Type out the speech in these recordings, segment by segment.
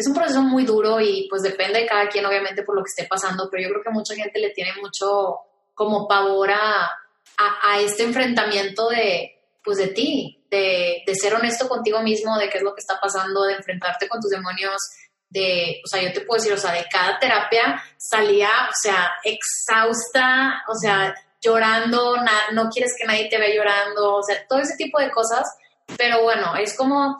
es un proceso muy duro y pues depende de cada quien obviamente por lo que esté pasando, pero yo creo que mucha gente le tiene mucho como pavor a, a, este enfrentamiento de, pues de ti, de, de, ser honesto contigo mismo, de qué es lo que está pasando, de enfrentarte con tus demonios, de, o sea, yo te puedo decir, o sea, de cada terapia salía, o sea, exhausta, o sea, llorando, no quieres que nadie te vea llorando, o sea, todo ese tipo de cosas, pero bueno, es como,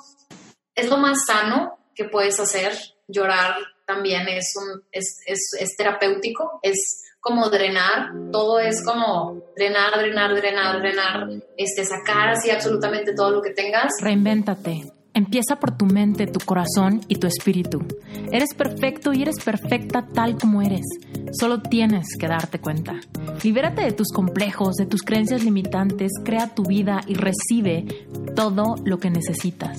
es lo más sano que puedes hacer, llorar también es, un, es, es, es terapéutico, es como drenar, todo es como drenar, drenar, drenar, drenar, este, sacar así absolutamente todo lo que tengas. Reinvéntate. Empieza por tu mente, tu corazón y tu espíritu. Eres perfecto y eres perfecta tal como eres. Solo tienes que darte cuenta. Libérate de tus complejos, de tus creencias limitantes, crea tu vida y recibe todo lo que necesitas.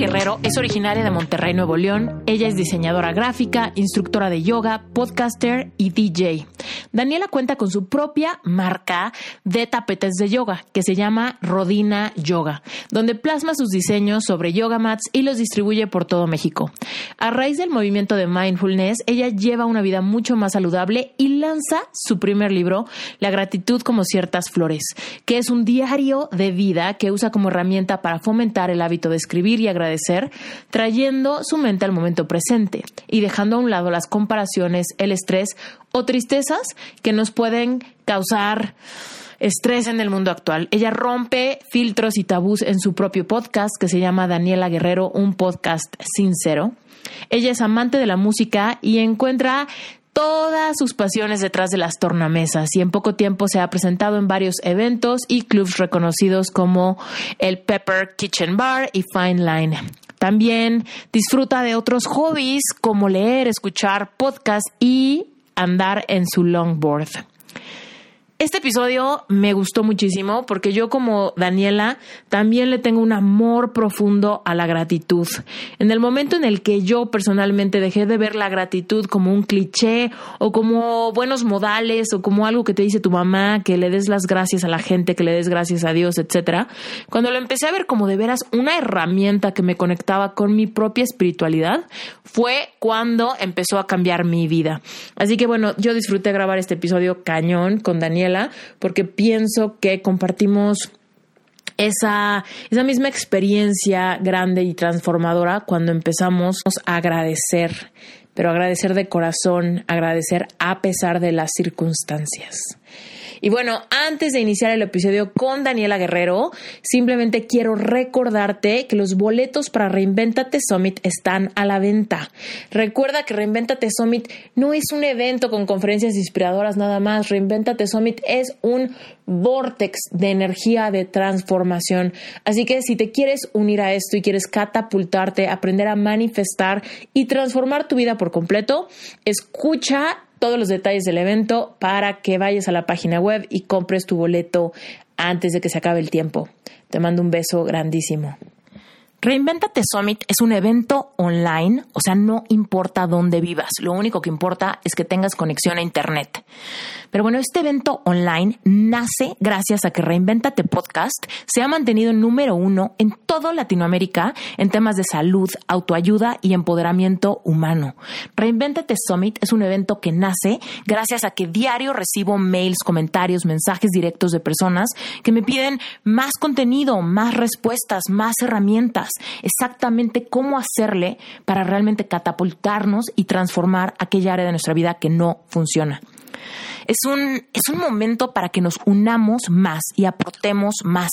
Guerrero es originaria de Monterrey, Nuevo León. Ella es diseñadora gráfica, instructora de yoga, podcaster y DJ. Daniela cuenta con su propia marca de tapetes de yoga que se llama Rodina Yoga, donde plasma sus diseños sobre yoga mats y los distribuye por todo México. A raíz del movimiento de mindfulness, ella lleva una vida mucho más saludable y lanza su primer libro, La gratitud como ciertas flores, que es un diario de vida que usa como herramienta para fomentar el hábito de escribir y agradecer, trayendo su mente al momento presente y dejando a un lado las comparaciones, el estrés o tristezas que nos pueden causar estrés en el mundo actual. Ella rompe filtros y tabús en su propio podcast que se llama Daniela Guerrero, un podcast sincero. Ella es amante de la música y encuentra todas sus pasiones detrás de las tornamesas y en poco tiempo se ha presentado en varios eventos y clubs reconocidos como el Pepper Kitchen Bar y Fine Line. También disfruta de otros hobbies como leer, escuchar podcasts y andar en su longboard. Este episodio me gustó muchísimo porque yo como Daniela también le tengo un amor profundo a la gratitud. En el momento en el que yo personalmente dejé de ver la gratitud como un cliché o como buenos modales o como algo que te dice tu mamá, que le des las gracias a la gente, que le des gracias a Dios, etcétera, cuando lo empecé a ver como de veras una herramienta que me conectaba con mi propia espiritualidad, fue cuando empezó a cambiar mi vida. Así que bueno, yo disfruté grabar este episodio cañón con Daniela porque pienso que compartimos esa, esa misma experiencia grande y transformadora cuando empezamos a agradecer, pero agradecer de corazón, agradecer a pesar de las circunstancias. Y bueno, antes de iniciar el episodio con Daniela Guerrero, simplemente quiero recordarte que los boletos para Reinventate Summit están a la venta. Recuerda que Reinventate Summit no es un evento con conferencias inspiradoras nada más. Reinventate Summit es un vortex de energía de transformación. Así que si te quieres unir a esto y quieres catapultarte, aprender a manifestar y transformar tu vida por completo, escucha todos los detalles del evento para que vayas a la página web y compres tu boleto antes de que se acabe el tiempo. Te mando un beso grandísimo. Reinventate Summit es un evento online, o sea, no importa dónde vivas, lo único que importa es que tengas conexión a Internet. Pero bueno, este evento online nace gracias a que Reinventate Podcast se ha mantenido número uno en toda Latinoamérica en temas de salud, autoayuda y empoderamiento humano. Reinventate Summit es un evento que nace gracias a que diario recibo mails, comentarios, mensajes directos de personas que me piden más contenido, más respuestas, más herramientas exactamente cómo hacerle para realmente catapultarnos y transformar aquella área de nuestra vida que no funciona. Es un, es un momento para que nos unamos más y aportemos más.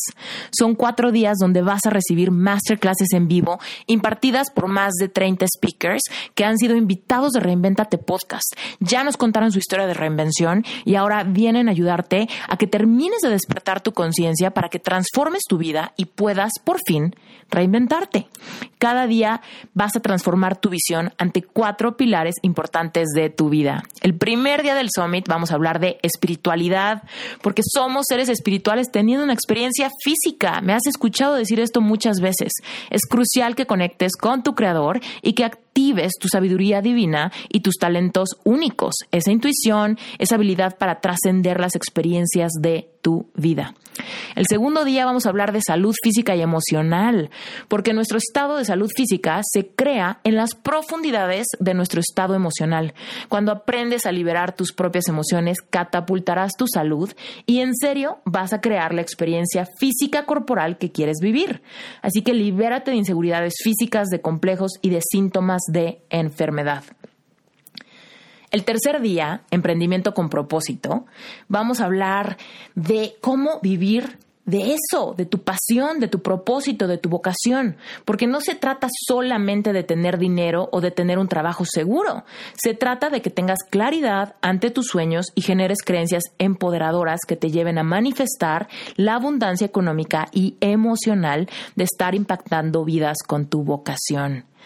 Son cuatro días donde vas a recibir masterclasses en vivo impartidas por más de 30 speakers que han sido invitados de Reinventate Podcast. Ya nos contaron su historia de reinvención y ahora vienen a ayudarte a que termines de despertar tu conciencia para que transformes tu vida y puedas por fin reinventarte. Cada día vas a transformar tu visión ante cuatro pilares importantes de tu vida. El primer día del Summit vamos a hablar de espiritualidad, porque somos seres espirituales teniendo una experiencia física. Me has escuchado decir esto muchas veces. Es crucial que conectes con tu creador y que actives tu sabiduría divina y tus talentos únicos, esa intuición, esa habilidad para trascender las experiencias de tu vida. El segundo día vamos a hablar de salud física y emocional, porque nuestro estado de salud física se crea en las profundidades de nuestro estado emocional. Cuando aprendes a liberar tus propias emociones, catapultarás tu salud y en serio vas a crear la experiencia física corporal que quieres vivir. Así que libérate de inseguridades físicas, de complejos y de síntomas de enfermedad. El tercer día, emprendimiento con propósito, vamos a hablar de cómo vivir de eso, de tu pasión, de tu propósito, de tu vocación, porque no se trata solamente de tener dinero o de tener un trabajo seguro, se trata de que tengas claridad ante tus sueños y generes creencias empoderadoras que te lleven a manifestar la abundancia económica y emocional de estar impactando vidas con tu vocación.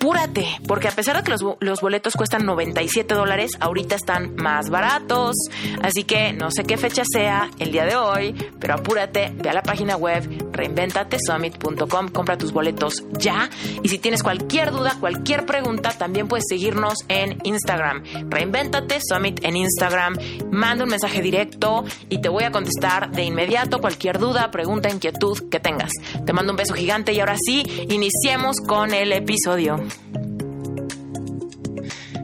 apúrate, porque a pesar de que los, boletos cuestan 97 dólares, ahorita están más baratos. Así que no sé qué fecha sea el día de hoy, pero apúrate, ve a la página web reinventatesummit.com, compra tus boletos ya. Y si tienes cualquier duda, cualquier pregunta, también puedes seguirnos en Instagram. Reinventate Summit en Instagram. Manda un mensaje directo y te voy a contestar de inmediato cualquier duda, pregunta, inquietud que tengas. Te mando un beso gigante y ahora sí, iniciemos con el episodio.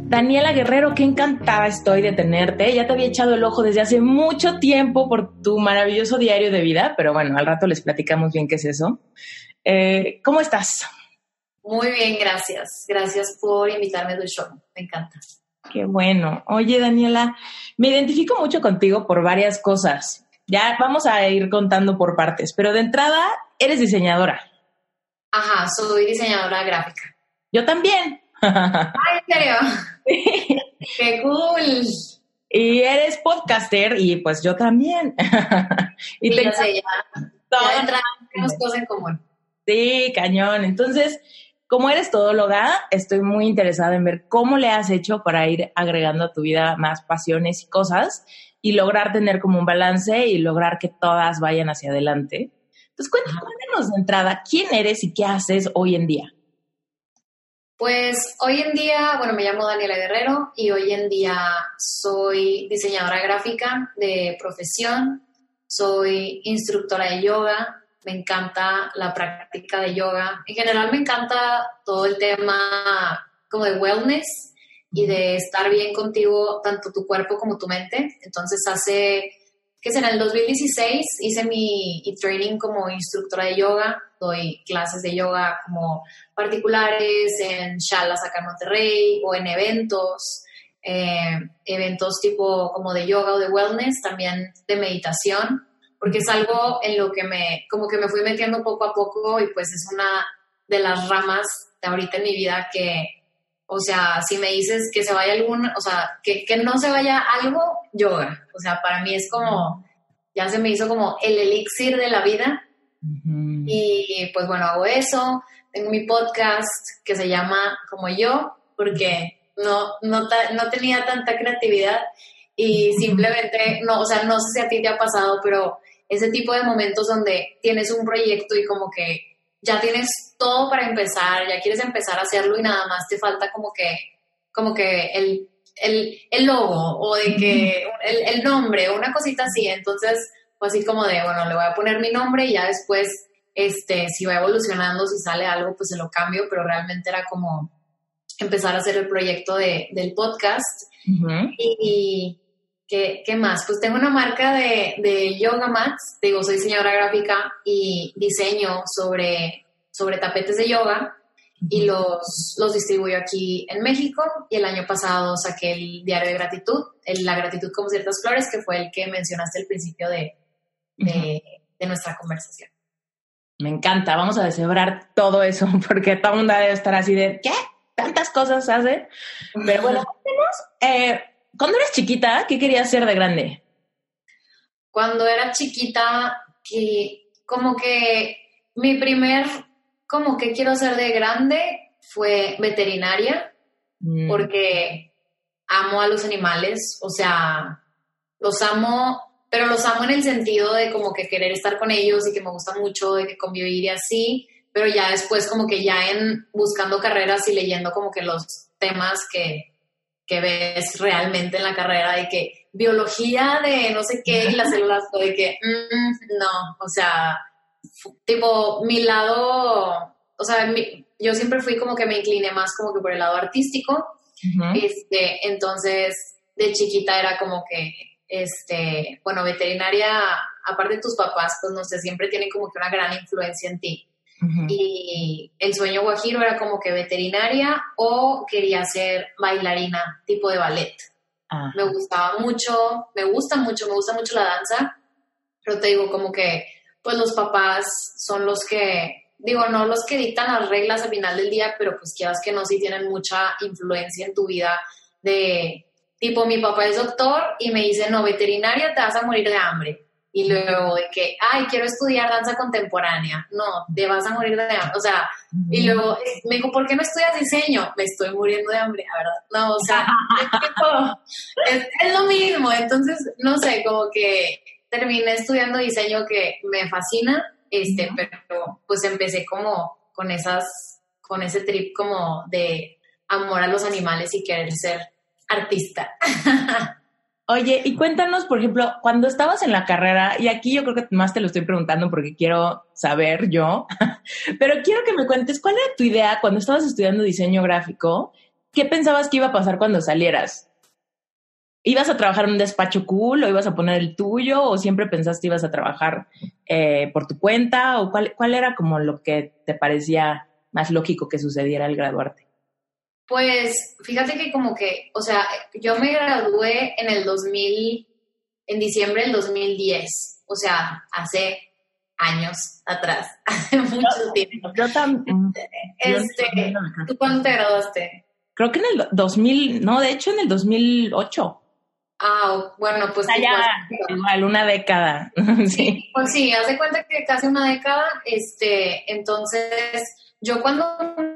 Daniela Guerrero, qué encantada estoy de tenerte. Ya te había echado el ojo desde hace mucho tiempo por tu maravilloso diario de vida, pero bueno, al rato les platicamos bien qué es eso. Eh, ¿Cómo estás? Muy bien, gracias. Gracias por invitarme a tu show. Me encanta. Qué bueno. Oye, Daniela, me identifico mucho contigo por varias cosas. Ya vamos a ir contando por partes, pero de entrada, eres diseñadora. Ajá, soy diseñadora gráfica. Yo también. Ay, ¿en serio? ¡Qué cool! Y eres podcaster y pues yo también. y te sé, ya, tenemos cosas en común. Sí, cañón. Entonces, como eres todóloga, estoy muy interesada en ver cómo le has hecho para ir agregando a tu vida más pasiones y cosas y lograr tener como un balance y lograr que todas vayan hacia adelante. Entonces, cuéntanos de entrada, ¿quién eres y qué haces hoy en día? Pues hoy en día, bueno, me llamo Daniela Guerrero y hoy en día soy diseñadora gráfica de profesión, soy instructora de yoga, me encanta la práctica de yoga. En general me encanta todo el tema como de wellness y de estar bien contigo, tanto tu cuerpo como tu mente. Entonces hace, que es en el 2016, hice mi training como instructora de yoga, doy clases de yoga como particulares en Shalas acá en Monterrey o en eventos. Eh, eventos tipo como de yoga o de wellness, también de meditación, porque es algo en lo que me, como que me fui metiendo poco a poco y pues es una de las ramas de ahorita en mi vida que, o sea, si me dices que se vaya algún, o sea, que, que no se vaya algo, yoga. O sea, para mí es como, ya se me hizo como el elixir de la vida. Y pues bueno, hago eso. Tengo mi podcast que se llama Como yo, porque no, no, no tenía tanta creatividad y simplemente, no, o sea, no sé si a ti te ha pasado, pero ese tipo de momentos donde tienes un proyecto y como que ya tienes todo para empezar, ya quieres empezar a hacerlo y nada más te falta como que, como que el, el, el logo o de que el, el nombre, una cosita así. Entonces, fue así como de, bueno, le voy a poner mi nombre y ya después, este, si va evolucionando, si sale algo, pues se lo cambio, pero realmente era como empezar a hacer el proyecto de, del podcast. Y, ¿qué, ¿qué, más? Pues tengo una marca de, de yoga mats, digo, soy diseñadora gráfica y diseño sobre, sobre tapetes de yoga y los, los distribuyo aquí en México. Y el año pasado saqué el diario de gratitud, el, la gratitud como ciertas flores, que fue el que mencionaste al principio de, de, de nuestra conversación. Me encanta, vamos a deshebrar todo eso, porque todo el mundo debe estar así de, ¿qué? Tantas cosas hace. Pero bueno, eh, cuando eras chiquita, ¿qué querías ser de grande? Cuando era chiquita, que como que mi primer, como que quiero ser de grande fue veterinaria, mm. porque amo a los animales, o sea, los amo, pero los amo en el sentido de como que querer estar con ellos y que me gusta mucho, de que convivir y así, pero ya después como que ya en buscando carreras y leyendo como que los temas que, que ves realmente en la carrera de que biología de no sé qué y las células, de que mm, no, o sea, tipo mi lado, o sea, yo siempre fui como que me incliné más como que por el lado artístico, este, entonces de chiquita era como que, este, bueno, veterinaria, aparte de tus papás, pues no sé, siempre tienen como que una gran influencia en ti. Y el sueño guajiro era como que veterinaria o quería ser bailarina, tipo de ballet. Me gustaba mucho, me gusta mucho, me gusta mucho la danza, pero te digo como que pues los papás son los que, digo, no los que dictan las reglas al final del día, pero pues quieras que no, sí tienen mucha influencia en tu vida de, tipo, mi papá es doctor y me dice, no, veterinaria te vas a morir de hambre y luego de que, ay, quiero estudiar danza contemporánea. No, te vas a morir de hambre. O sea, y luego me dijo, ¿por qué no estudias diseño? Me estoy muriendo de hambre, la verdad. No, o sea, es, es, lo mismo. Entonces, no sé, como que terminé estudiando diseño que me fascina, este, pero pues empecé como con esas, con ese trip como de amor a los animales y querer ser artista. Oye, y cuéntanos, por ejemplo, cuando estabas en la carrera, y aquí yo creo que más te lo estoy preguntando porque quiero saber yo, pero quiero que me cuentes cuál era tu idea cuando estabas estudiando diseño gráfico, ¿qué pensabas que iba a pasar cuando salieras? ¿Ibas a trabajar en un despacho cool o ibas a poner el tuyo o siempre pensaste ibas a trabajar eh, por tu cuenta o cuál, cuál era como lo que te parecía más lógico que sucediera al graduarte? Pues fíjate que como que, o sea, yo me gradué en el 2000, en diciembre del 2010, o sea, hace años atrás, hace mucho tiempo. Yo también. Este, ¿Tú cuándo te graduaste? Creo que en el 2000, no, de hecho en el 2008. Ah, bueno, pues... ya, igual, una década. sí. Pues sí, haz de cuenta que casi una década, este, entonces, yo cuando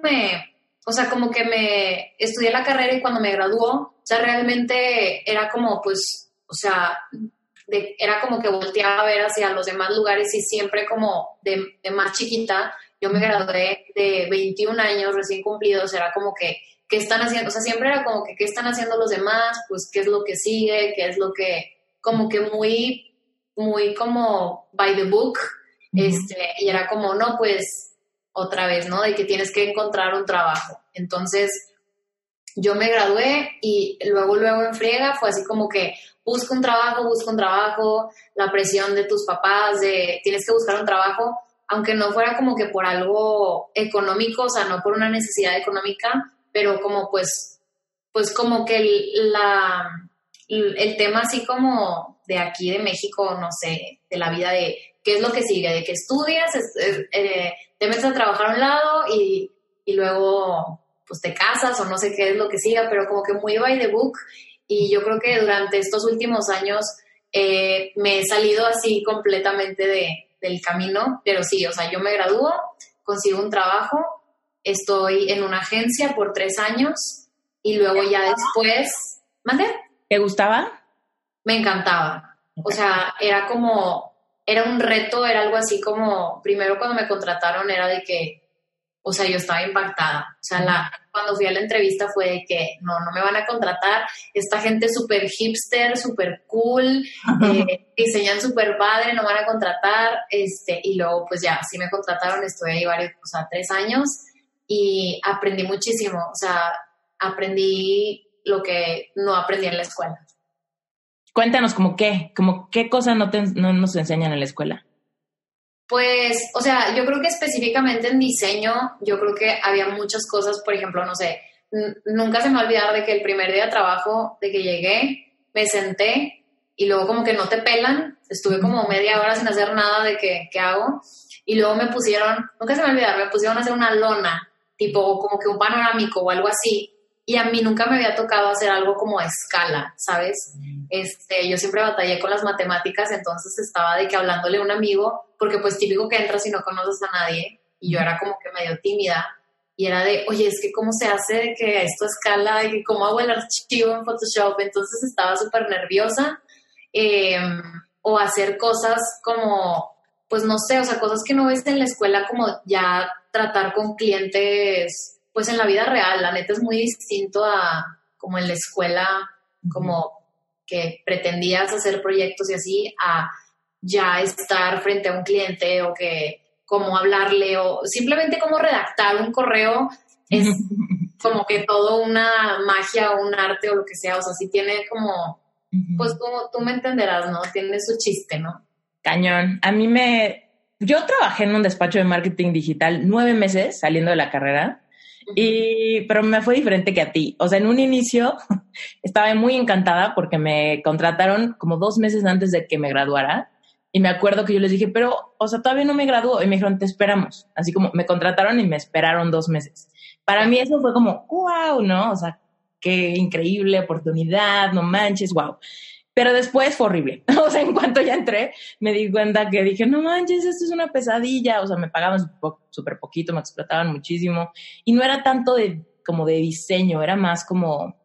me, o sea, como que me estudié la carrera y cuando me graduó, o sea, realmente era como, pues, o sea, era como que volteaba a ver hacia los demás lugares y siempre como de, más chiquita yo me gradué de 21 años recién cumplidos, era como que, ¿qué están haciendo? O sea, siempre era como que, ¿qué están haciendo los demás? Pues, ¿qué es lo que sigue? ¿Qué es lo que, como que muy, muy como by the book? este, y era como, no, pues, otra vez, ¿no? De que tienes que encontrar un trabajo. Entonces, yo me gradué y luego, luego en friega fue así como que busca un trabajo, busca un trabajo, la presión de tus papás de tienes que buscar un trabajo, aunque no fuera como que por algo económico, o sea, no por una necesidad económica, pero como pues, pues como que el, la, el tema así como de aquí de México, no sé, de la vida de qué es lo que sigue, de que estudias, eh, te metes a trabajar a un lado y, y luego pues te casas o no sé qué es lo que siga, pero como que muy by the book. Y yo creo que durante estos últimos años eh, me he salido así completamente de, del camino, pero sí, o sea, yo me gradúo, consigo un trabajo, estoy en una agencia por tres años y luego ya después, ¿mande? ¿Te gustaba? Me encantaba. O sea, era como, era un reto, era algo así como, primero cuando me contrataron era de que o sea, yo estaba impactada. O sea, la, cuando fui a la entrevista fue de que no, no me van a contratar. Esta gente súper hipster, súper cool, eh, diseñan súper padre, no van a contratar. Este, y luego, pues ya, sí me contrataron, estuve ahí varios, o sea, tres años y aprendí muchísimo. O sea, aprendí lo que no aprendí en la escuela. Cuéntanos, como qué, como qué cosas no, no nos enseñan en la escuela. Pues, o sea, yo creo que específicamente en diseño, yo creo que había muchas cosas, por ejemplo, no sé, nunca se me va a olvidar de que el primer día de trabajo, de que llegué, me senté y luego como que no te pelan, estuve como media hora sin hacer nada de que, ¿qué hago? Y luego me pusieron, nunca se me va a olvidar, me pusieron a hacer una lona, tipo como que un panorámico o algo así, y a mí nunca me había tocado hacer algo como a escala, ¿sabes? Este, yo siempre batallé con las matemáticas, entonces estaba de que hablándole a un amigo, porque pues típico que entras y no conoces a nadie, y yo era como que medio tímida, y era de, oye, es que cómo se hace de que esto escala, y cómo hago el archivo en Photoshop, entonces estaba súper nerviosa, em, o hacer cosas como, pues no sé, o sea, cosas que no ves en la escuela, como ya tratar con clientes pues en la vida real, la neta es muy distinto a como en la escuela, como que pretendías hacer proyectos y así, a ya estar frente a un cliente o que cómo hablarle o simplemente cómo redactar un correo es como que todo una magia o un arte o lo que sea, o sea, sí tiene como, pues tú, tú me entenderás, ¿no? Tiene su chiste, ¿no? Cañón. A mí me, yo trabajé en un despacho de marketing digital nueve meses saliendo de la carrera y, pero me fue diferente que a ti. O sea, en un inicio estaba muy encantada porque me contrataron como dos meses antes de que me graduara. Y me acuerdo que yo les dije, pero, o sea, todavía no me graduó. Y me dijeron, te esperamos. Así como me contrataron y me esperaron dos meses. Para mí eso fue como, wow, ¿no? O sea, qué increíble oportunidad, no manches, wow. Pero después fue horrible. O sea, en cuanto ya entré, me di cuenta que dije, no manches, esto es una pesadilla. O sea, me pagaban súper poquito, me explotaban muchísimo. Y no era tanto de como de diseño, era más como...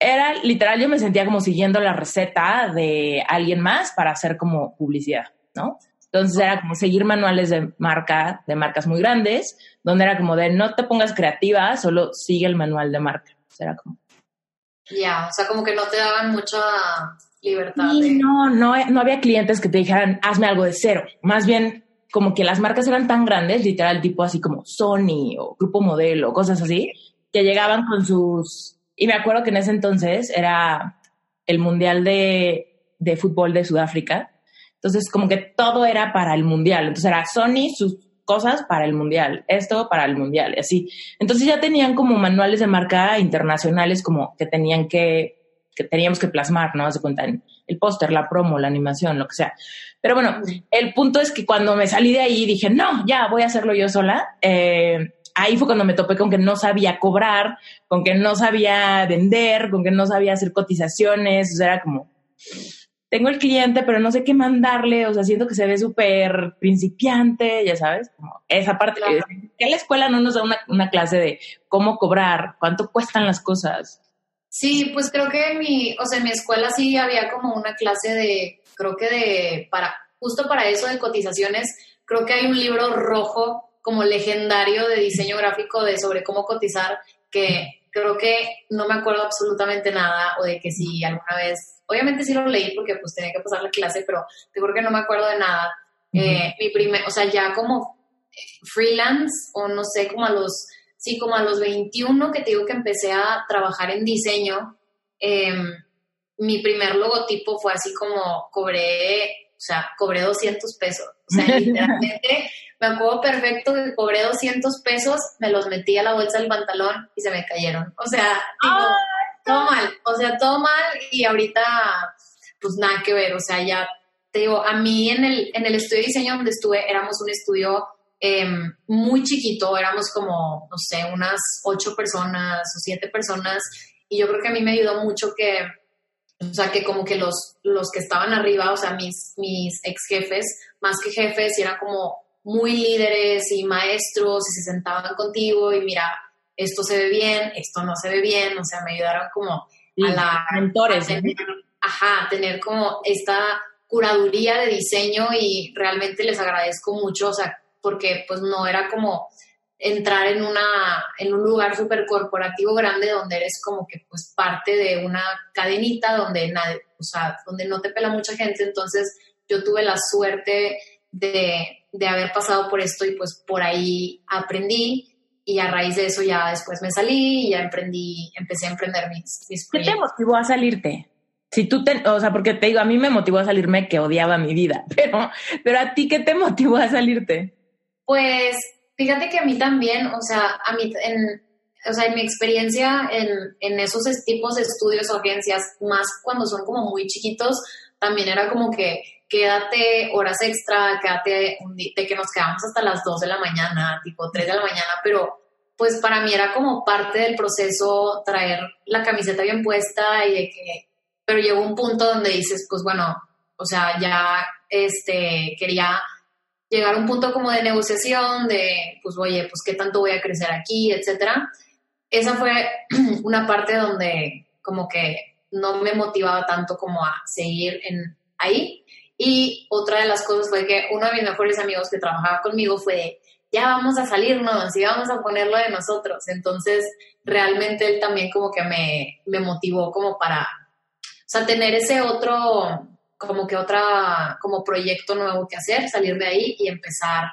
Era literal, yo me sentía como siguiendo la receta de alguien más para hacer como publicidad, ¿no? Entonces era como seguir manuales de marca, de marcas muy grandes, donde era como de no te pongas creativa, solo sigue el manual de marca. O sea, era como, ya, o sea, como que no te daban mucha libertad. Y no, no, no había clientes que te dijeran, hazme algo de cero. Más bien, como que las marcas eran tan grandes, literal, tipo así como Sony o Grupo Modelo, cosas así, que llegaban con sus... Y me acuerdo que en ese entonces era el Mundial de, de Fútbol de Sudáfrica. Entonces, como que todo era para el Mundial. Entonces era Sony, sus cosas para el mundial, esto para el mundial, y así. Entonces ya tenían como manuales de marca internacionales como que tenían que, que teníamos que plasmar, ¿no? Se cuentan el póster, la promo, la animación, lo que sea. Pero bueno, el punto es que cuando me salí de ahí dije, no, ya voy a hacerlo yo sola. Eh, ahí fue cuando me topé con que no sabía cobrar, con que no sabía vender, con que no sabía hacer cotizaciones, o sea, era como, tengo el cliente, pero no sé qué mandarle, o sea, siento que se ve súper principiante, ya sabes, como esa parte. Claro. Que la escuela no nos da una, una, clase de cómo cobrar, cuánto cuestan las cosas. Sí, pues creo que en mi, o sea, en mi escuela sí había como una clase de, creo que de, para, justo para eso de cotizaciones, creo que hay un libro rojo como legendario de diseño gráfico de sobre cómo cotizar que creo que no me acuerdo absolutamente nada o de que si alguna vez, obviamente sí lo leí porque pues tenía que pasar la clase, pero te juro que no me acuerdo de nada. Eh, mi primer, o sea, ya como freelance o no sé, como a los, sí, como a los 21 que te digo que empecé a trabajar en diseño, em, mi primer logotipo fue así como cobré, o sea, cobré 200 pesos. O sea, literalmente me acuerdo perfecto que cobré 200 pesos, me los metí a la bolsa del pantalón y se me cayeron. O sea, todo mal, o sea, todo mal y ahorita pues nada que ver, o sea, ya te digo, a mí en el, en el estudio de diseño donde estuve éramos un estudio em, muy chiquito, éramos como, no sé, unas ocho personas o siete personas. Y yo creo que a mí me ayudó mucho que, o sea, que como que los, los que estaban arriba, o sea, mis, mis ex jefes, más que jefes, eran como muy líderes y maestros y se sentaban contigo y mira, esto se ve bien, esto no se ve bien, o sea, me ayudaron como a la... Mentores. tener, ajá, tener como esta curaduría de diseño y realmente les agradezco mucho, o sea, porque pues no era como entrar en una en un lugar súper corporativo grande donde eres como que pues parte de una cadenita donde nadie, o sea, donde no te pela mucha gente, entonces yo tuve la suerte de, de haber pasado por esto y pues por ahí aprendí y a raíz de eso ya después me salí y ya emprendí, empecé a emprender mis, mis ¿Qué te motivó a salirte? Si tú te, o sea, porque te digo, a mí me motivó a salirme que odiaba mi vida, pero, pero a ti, ¿qué te motivó a salirte? Pues fíjate que a mí también, o sea, a mí, en, o sea, en mi experiencia en, en esos tipos de estudios o agencias, más cuando son como muy chiquitos, también era como que quédate horas extra, quédate un de que nos quedamos hasta las 2 de la mañana, tipo 3 de la mañana, pero pues para mí era como parte del proceso traer la camiseta bien puesta y de que, pero llegó un punto donde dices, pues bueno, o sea, ya este, quería llegar a un punto como de negociación, de, pues oye, pues qué tanto voy a crecer aquí, etcétera. Esa fue una parte donde como que no me motivaba tanto como a seguir en ahí. Y otra de las cosas fue que uno de mis mejores amigos que trabajaba conmigo fue ya vamos a salirnos y vamos a ponerlo de nosotros. Entonces, realmente él también como que me, me motivó como para, o tener ese otro, como que otra, como proyecto nuevo que hacer, salir de ahí y empezar,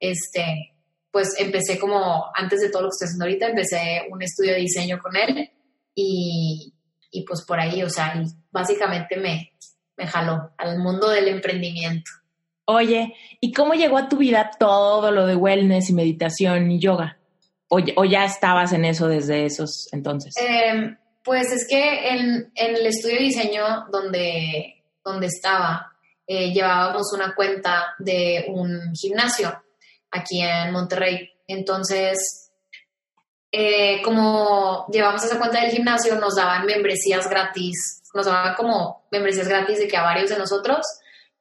este, pues empecé como, antes de todo lo que estoy haciendo ahorita, empecé un estudio de diseño con él y, y pues por ahí, o sea, básicamente me, me jaló al mundo del emprendimiento. Oye, ¿y cómo llegó a tu vida todo lo de wellness y meditación y yoga? ¿O, o ya estabas en eso desde esos entonces? Eh, pues es que en, en, el estudio de diseño donde, donde estaba, eh, llevábamos una cuenta de un gimnasio aquí en Monterrey. Entonces, eh, como llevamos esa cuenta del gimnasio, nos daban membresías gratis nos daban como membresías gratis de que a varios de nosotros,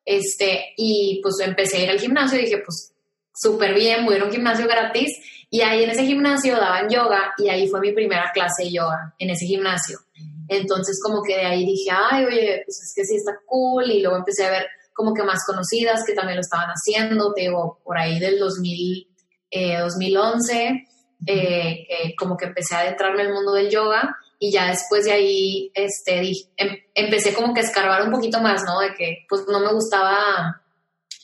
este, y pues empecé a ir al gimnasio y dije, pues súper bien, voy a ir a un gimnasio gratis, y ahí en ese gimnasio daban yoga, y ahí fue mi primera clase de yoga, en ese gimnasio. Entonces como que de ahí dije, ay, oye, pues es que sí está cool, y luego empecé a ver como que más conocidas que también lo estaban haciendo, te digo, por ahí del 2000, eh, 2011, eh, como que empecé a adentrarme en el mundo del yoga, y ya después de ahí este, em, empecé como que a escarbar un poquito más, ¿no? De que pues no me gustaba,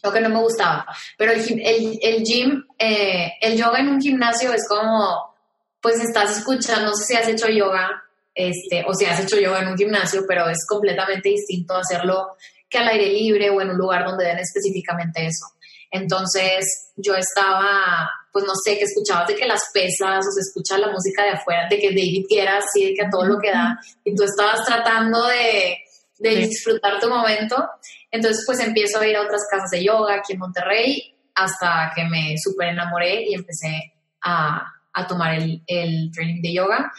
lo que no me gustaba, pero el, el, el gym, eh, el yoga en un gimnasio es como, pues estás escuchando, no sé si has hecho yoga, este, o si has hecho yoga en un gimnasio, pero es completamente distinto hacerlo que al aire libre o en un lugar donde den específicamente eso. Entonces yo estaba, pues no sé, que escuchabas de que las pesas o se escucha la música de afuera, de que David quiera así, de que a todo lo que da, y tú estabas tratando de, de disfrutar tu momento. Entonces pues empiezo a ir a otras casas de yoga aquí en Monterrey hasta que me súper enamoré y empecé a, a tomar el, el training de yoga.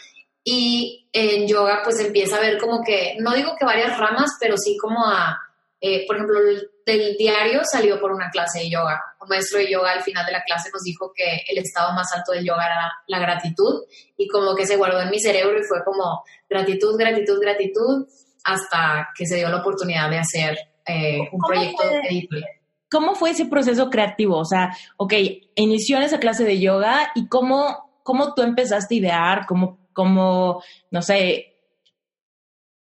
Y en yoga pues empieza a ver como que, no digo que varias ramas, pero sí como a eh, por ejemplo, del diario salió por una clase de yoga. Un maestro de yoga al final de la clase nos dijo que el estado más alto del yoga era la gratitud y como que se guardó en mi cerebro y fue como gratitud, gratitud, gratitud hasta que se dio la oportunidad de hacer eh, un proyecto editorial. ¿cómo fue ese proceso creativo? O sea, ok, inició en esa clase de yoga y cómo, cómo tú empezaste a idear, cómo, cómo, no sé,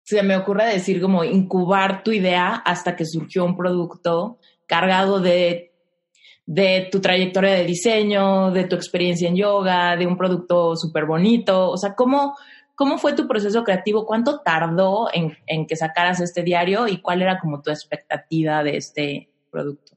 se me ocurre decir como incubar tu idea hasta que surgió un producto cargado de, de tu trayectoria de diseño, de tu experiencia en yoga, de un producto súper bonito. O sea, ¿cómo, ¿cómo fue tu proceso creativo? ¿Cuánto tardó en, en que sacaras este diario y cuál era como tu expectativa de este producto?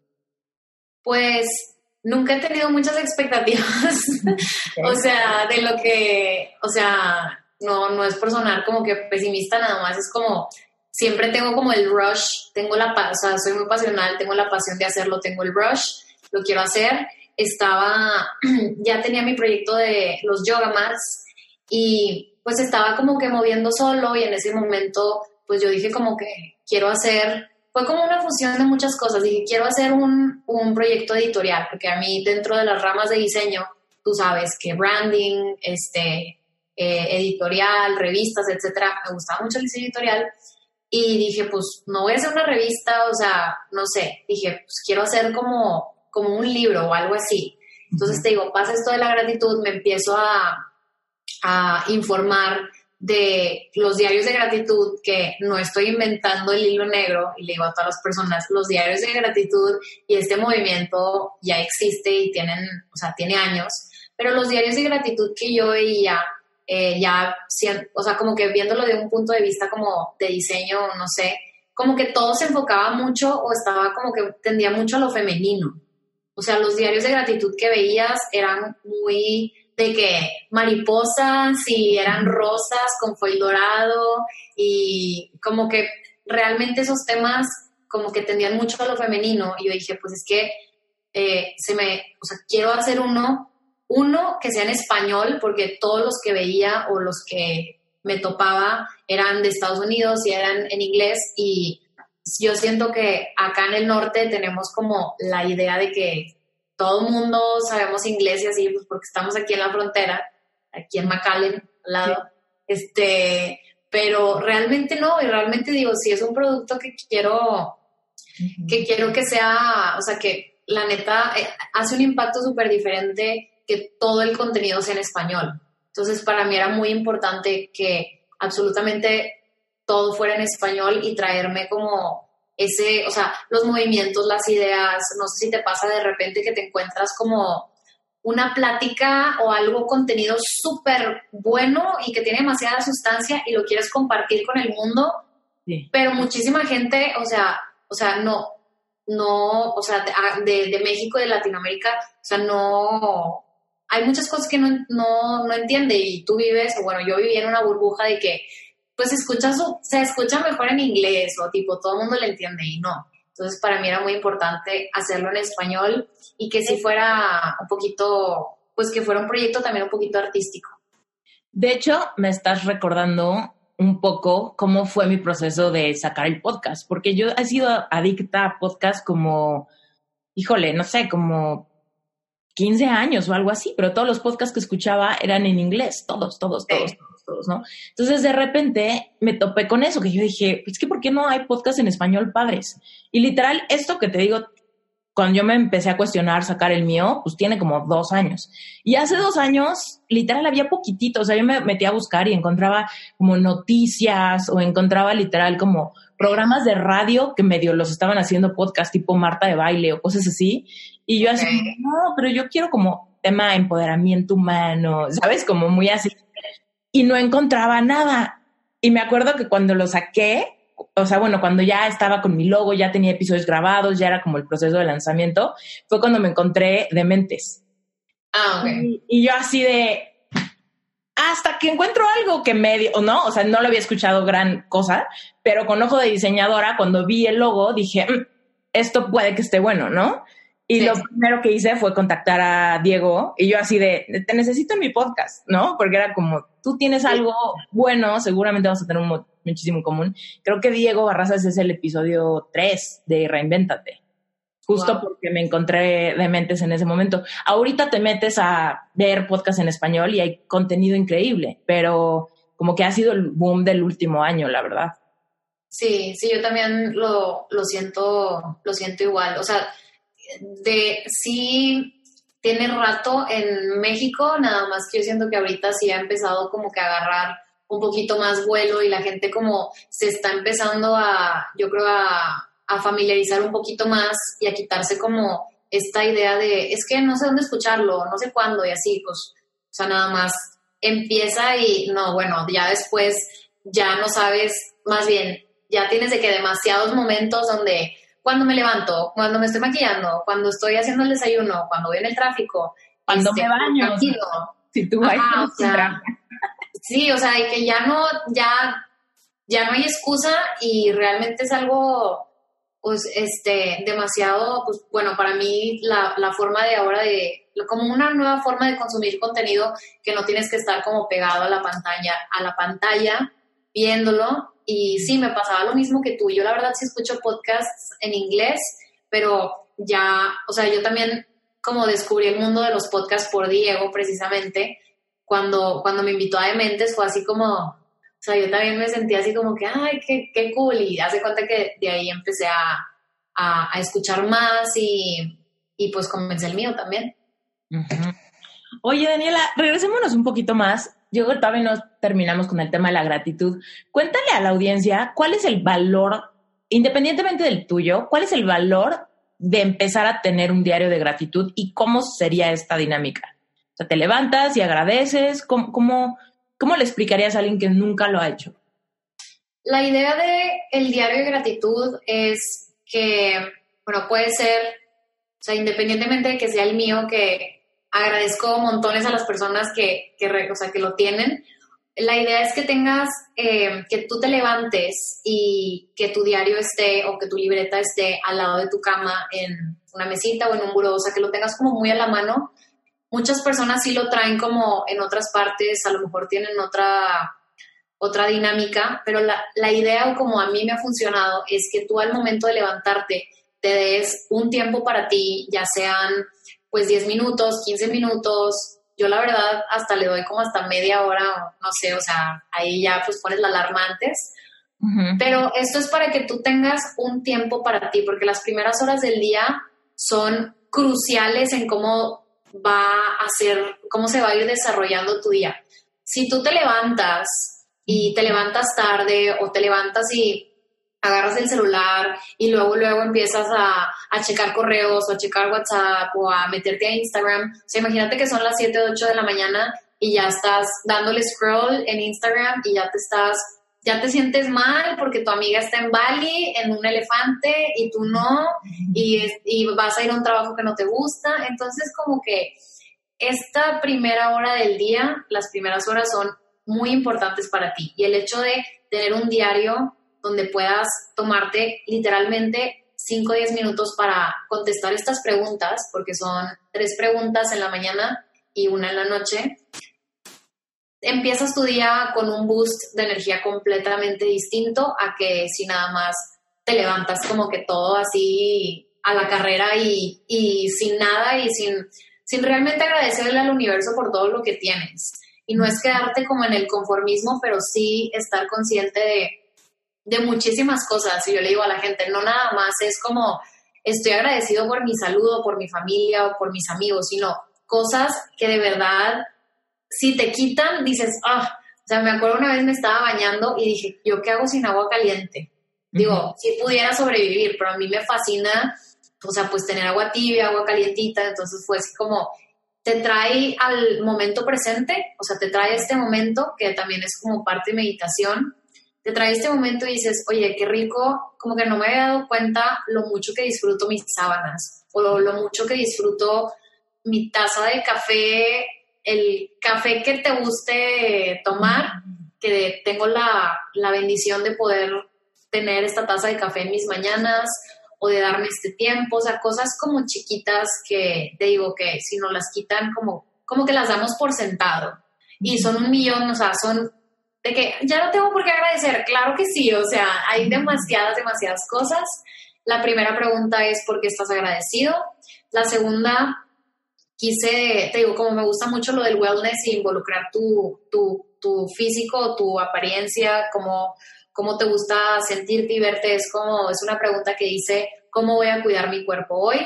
Pues nunca he tenido muchas expectativas, o sea, de lo que, o sea, no, no es por sonar como que pesimista nada más, es como, siempre tengo como el rush, tengo la, o sea, soy muy pasional, tengo la pasión de hacerlo, tengo el rush, lo quiero hacer. Estaba, ya tenía mi proyecto de los yoga mats y pues estaba como que moviendo solo y en ese momento pues yo dije como que quiero hacer, fue como una fusión de muchas cosas, dije quiero hacer un, un proyecto editorial, porque a mí dentro de las ramas de diseño, tú sabes que branding, este, eh, editorial, revistas, etcétera. Me gustaba mucho el diseño editorial y dije, pues no voy a hacer una revista, o sea, no sé, dije, pues quiero hacer como, como un libro o algo así. Entonces te digo, pasa esto de la gratitud, me empiezo a, a informar de los diarios de gratitud, que no estoy inventando el hilo negro, y le digo a todas las personas, los diarios de gratitud y este movimiento ya existe y tienen, o sea, tiene años, pero los diarios de gratitud que yo veía eh, ya, o sea, como que viéndolo de un punto de vista como de diseño, no sé, como que todo se enfocaba mucho o estaba como que tendía mucho a lo femenino. O sea, los diarios de gratitud que veías eran muy de que mariposas y eran rosas con foil dorado y como que realmente esos temas como que tendían mucho a lo femenino. Y yo dije, pues es que eh, se me, o sea, quiero hacer uno uno, que sea en español, porque todos los que veía o los que me topaba eran de Estados Unidos y eran en inglés. Y yo siento que acá en el norte tenemos como la idea de que todo el mundo sabemos inglés y así, pues porque estamos aquí en la frontera, aquí en McAllen, al lado. Este, pero realmente no, y realmente digo, si es un producto que quiero, que quiero que sea, o sea, que la neta eh, hace un impacto súper diferente que todo el contenido sea en español. Entonces, para mí era muy importante que absolutamente todo fuera en español y traerme como ese, o sea, los movimientos, las ideas, no sé si te pasa de repente que te encuentras como una plática o algo contenido súper bueno y que tiene demasiada sustancia y lo quieres compartir con el mundo, pero muchísima gente, o sea, o sea, no, no, o sea, de, de México y de Latinoamérica, o sea, no, hay muchas cosas que no, no, no entiende y tú vives, o bueno, yo viví en una burbuja de que pues escucha se escucha mejor en inglés o tipo todo el mundo le entiende y no. Entonces para mí era muy importante hacerlo en español y que si fuera un poquito, pues que fuera un proyecto también un poquito artístico. De hecho, me estás recordando un poco cómo fue mi proceso de sacar el podcast, porque yo he sido adicta a podcast como, híjole, no sé, como 15 años o algo así, pero todos los podcasts que escuchaba eran en inglés, todos, todos, todos, todos, todos, ¿no? Entonces de repente me topé con eso, que yo dije, es que ¿por qué no hay podcasts en español padres? Y literal, esto que te digo, cuando yo me empecé a cuestionar sacar el mío, pues tiene como dos años. Y hace dos años, literal, había poquitito, o sea, yo me metía a buscar y encontraba como noticias o encontraba literal como programas de radio que medio los estaban haciendo podcast tipo Marta de baile o cosas así. Y yo así, no, pero yo quiero como tema empoderamiento humano, ¿sabes? Como muy así. Y no encontraba nada. Y me acuerdo que cuando lo saqué, o sea, bueno, cuando ya estaba con mi logo, ya tenía episodios grabados, ya era como el proceso de lanzamiento, fue cuando me encontré Dementes. Ah, y yo así de, hasta que encuentro algo que medio, ¿no? O sea, no lo había escuchado gran cosa, pero con ojo de diseñadora, cuando vi el logo, dije, mm, esto puede que esté bueno, ¿no? Y lo primero que hice fue contactar a Diego y yo así de, te necesito en mi podcast, ¿no? Porque era como, tú tienes algo bueno, seguramente vamos a tener muchísimo en común. Creo que Diego Barrazas es el episodio 3 de Reinvéntate justo porque me encontré dementes en ese momento. Ahorita te metes a ver podcast en español y hay contenido increíble, pero como que ha sido el boom del último año, la verdad. Sí, sí, yo también lo, lo siento, lo siento igual. O sea, de sí tiene rato en México, nada más que yo siento que ahorita sí ha empezado como que a agarrar un poquito más vuelo y la gente como se está empezando a, yo creo, a, a familiarizar un poquito más y a quitarse como esta idea de, es que no sé dónde escucharlo, no sé cuándo y así, pues, o sea, nada más empieza y no, bueno, ya después ya no sabes, más bien, ya tienes de que demasiados momentos donde cuando me levanto, cuando me estoy maquillando, cuando estoy haciendo el desayuno, cuando voy en el tráfico, cuando este, me baño. si tú vas Sí, o sea, que ya no, ya, ya no hay excusa y realmente es algo, pues, este, demasiado, pues, bueno, para mí la, la forma de ahora de, como una nueva forma de consumir contenido que no tienes que estar como pegado a la pantalla, a la pantalla, viéndolo. Y sí, me pasaba lo mismo que tú. Yo la verdad sí escucho podcasts en inglés, pero ya, o sea, yo también como descubrí el mundo de los podcasts por Diego precisamente, cuando, cuando me invitó a Dementes fue así como, o sea, yo también me sentía así como que, ay, qué, qué cool. Y hace cuenta que de ahí empecé a, a, escuchar más y, y pues comencé el mío también. Oye, Daniela, regresémonos un poquito más. Yo todavía no terminamos con el tema de la gratitud. Cuéntale a la audiencia cuál es el valor, independientemente del tuyo, cuál es el valor de empezar a tener un diario de gratitud y cómo sería esta dinámica. O sea, te levantas y agradeces. ¿Cómo, cómo, le explicarías a alguien que nunca lo ha hecho? La idea de el diario de gratitud es que, bueno, puede ser, o sea, independientemente de que sea el mío, que agradezco montones a las personas que, que, o sea, que lo tienen. La idea es que tengas, eh, que tú te levantes y que tu diario esté o que tu libreta esté al lado de tu cama en una mesita o en un buró, o sea, que lo tengas como muy a la mano. Muchas personas sí lo traen como en otras partes, a lo mejor tienen otra, otra dinámica, pero la, la idea o como a mí me ha funcionado es que tú al momento de levantarte te des un tiempo para ti, ya sean pues 10 minutos, 15 minutos. Yo la verdad hasta le doy como hasta media hora, no sé, o sea, ahí ya pues pones la alarma antes. Pero esto es para que tú tengas un tiempo para ti, porque las primeras horas del día son cruciales en cómo va a ser, cómo se va a ir desarrollando tu día. Si tú te levantas y te levantas tarde o te levantas y agarras el celular y luego luego empiezas a, a, checar correos o a checar WhatsApp o a meterte a Instagram. O imagínate que son las 7 o 8 de la mañana y ya estás dándole scroll en Instagram y ya te estás, ya te sientes mal porque tu amiga está en Bali, en un elefante y tú no, y, y vas a ir a un trabajo que no te gusta. Entonces, como que esta primera hora del día, las primeras horas son muy importantes para ti. Y el hecho de tener un diario donde puedas tomarte literalmente 5 o 10 minutos para contestar estas preguntas, porque son tres preguntas en la mañana y una en la noche. Empiezas tu día con un boost de energía completamente distinto a que si nada más te levantas como que todo así a la carrera y, y sin nada y sin, sin realmente agradecerle al universo por todo lo que tienes. Y no es quedarte como en el conformismo, pero sí estar consciente de de muchísimas cosas. Y yo le digo a la gente, no nada más es como estoy agradecido por mi salud o por mi familia o por mis amigos, sino cosas que de verdad, si te quitan, dices, ah, o sea, me acuerdo una vez me estaba bañando y dije, ¿yo qué hago sin agua caliente? Digo, si pudiera sobrevivir, pero a mí me fascina, o sea, pues tener agua tibia, agua calientita, entonces fue así como, te trae al momento presente, o sea, te trae este momento que también es como parte de meditación, te trae este momento y dices, oye, qué rico, como que no me había dado cuenta lo mucho que disfruto mis sábanas o lo, mucho que disfruto mi taza de café, el café que te guste tomar, que tengo la, la bendición de poder tener esta taza de café en mis mañanas o de darme este tiempo, o sea, cosas como chiquitas que te digo que si no las quitan como, como que las damos por sentado. Y son un millón, o sea, son de que ya no tengo por qué agradecer. Claro que sí, o sea, hay demasiadas, demasiadas cosas. La primera pregunta es ¿por qué estás agradecido? La segunda, quise, te digo, como me gusta mucho lo del wellness y involucrar tu, tu, tu físico, tu apariencia, cómo, cómo te gusta sentirte y verte, es como, es una pregunta que dice, ¿cómo voy a cuidar mi cuerpo hoy?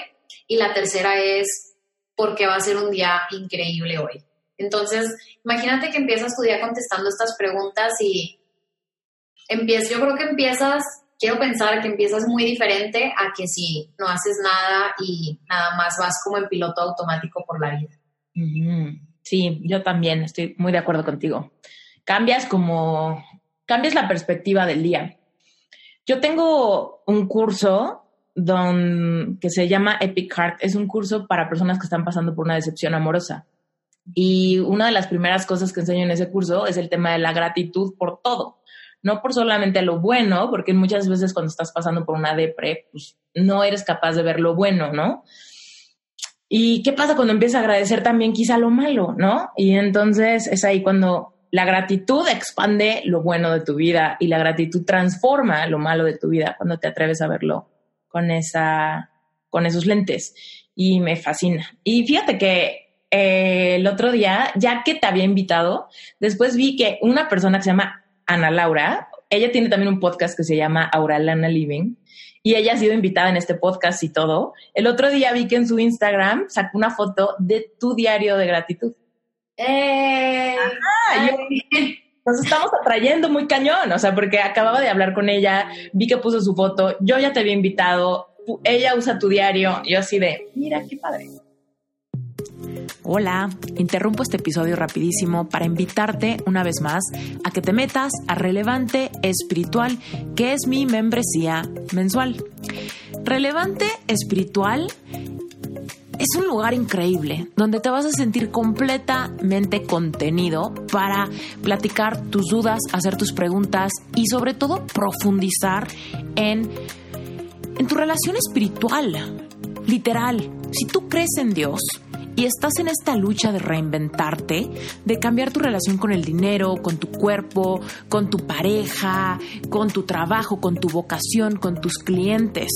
Y la tercera es, porque va a ser un día increíble hoy. Entonces, imagínate que empiezas tu día contestando estas preguntas y empiezas, yo creo que empiezas, quiero pensar que empiezas muy diferente a que si no haces nada y nada más vas como en piloto automático por la vida. Sí, yo también estoy muy de acuerdo contigo. Cambias como, cambias la perspectiva del día. Yo tengo un curso don, que se llama Epic Heart. Es un curso para personas que están pasando por una decepción amorosa. Y una de las primeras cosas que enseño en ese curso es el tema de la gratitud por todo. No por solamente lo bueno, porque muchas veces cuando estás pasando por una depre, pues no eres capaz de ver lo bueno, ¿no? ¿Y qué pasa cuando empiezas a agradecer también quizá lo malo, ¿no? Y entonces es ahí cuando la gratitud expande lo bueno de tu vida y la gratitud transforma lo malo de tu vida cuando te atreves a verlo con, esa, con esos lentes. Y me fascina. Y fíjate que eh, el otro día, ya que te había invitado, después vi que una persona que se llama Ana Laura, ella tiene también un podcast que se llama Auralana Living y ella ha sido invitada en este podcast y todo. El otro día vi que en su Instagram sacó una foto de tu diario de gratitud. ¡Eh! nos estamos atrayendo muy cañón, o sea, porque acababa de hablar con ella, vi que puso su foto, yo ya te había invitado, ella usa tu diario, yo así de, mira, qué padre. Hola, interrumpo este episodio rapidísimo para invitarte una vez más a que te metas a Relevante Espiritual, que es mi membresía mensual. Relevante Espiritual es un lugar increíble donde te vas a sentir completamente contenido para platicar tus dudas, hacer tus preguntas y sobre todo profundizar en, en tu relación espiritual. Literal, si tú crees en Dios, y estás en esta lucha de reinventarte, de cambiar tu relación con el dinero, con tu cuerpo, con tu pareja, con tu trabajo, con tu vocación, con tus clientes.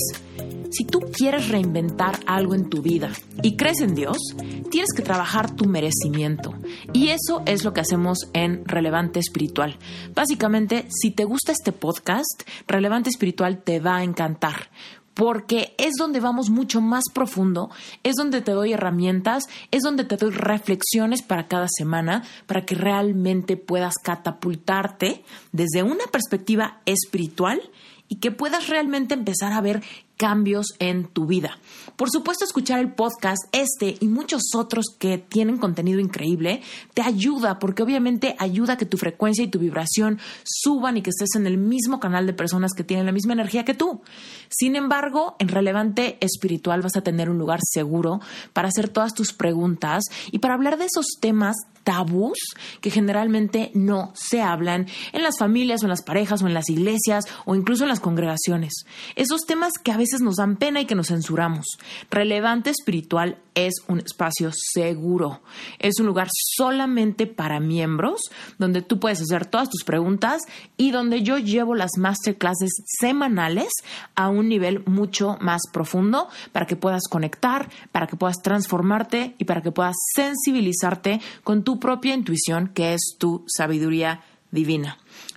Si tú quieres reinventar algo en tu vida y crees en Dios, tienes que trabajar tu merecimiento. Y eso es lo que hacemos en Relevante Espiritual. Básicamente, si te gusta este podcast, Relevante Espiritual te va a encantar porque es donde vamos mucho más profundo, es donde te doy herramientas, es donde te doy reflexiones para cada semana, para que realmente puedas catapultarte desde una perspectiva espiritual y que puedas realmente empezar a ver cambios en tu vida. Por supuesto, escuchar el podcast, este y muchos otros que tienen contenido increíble, te ayuda porque obviamente ayuda a que tu frecuencia y tu vibración suban y que estés en el mismo canal de personas que tienen la misma energía que tú. Sin embargo, en Relevante Espiritual vas a tener un lugar seguro para hacer todas tus preguntas y para hablar de esos temas tabús que generalmente no se hablan en las familias o en las parejas o en las iglesias o incluso en las congregaciones. Esos temas que a nos dan pena y que nos censuramos. Relevante espiritual es un espacio seguro. Es un lugar solamente para miembros donde tú puedes hacer todas tus preguntas y donde yo llevo las masterclasses semanales a un nivel mucho más profundo para que puedas conectar, para que puedas transformarte y para que puedas sensibilizarte con tu propia intuición que es tu sabiduría divina.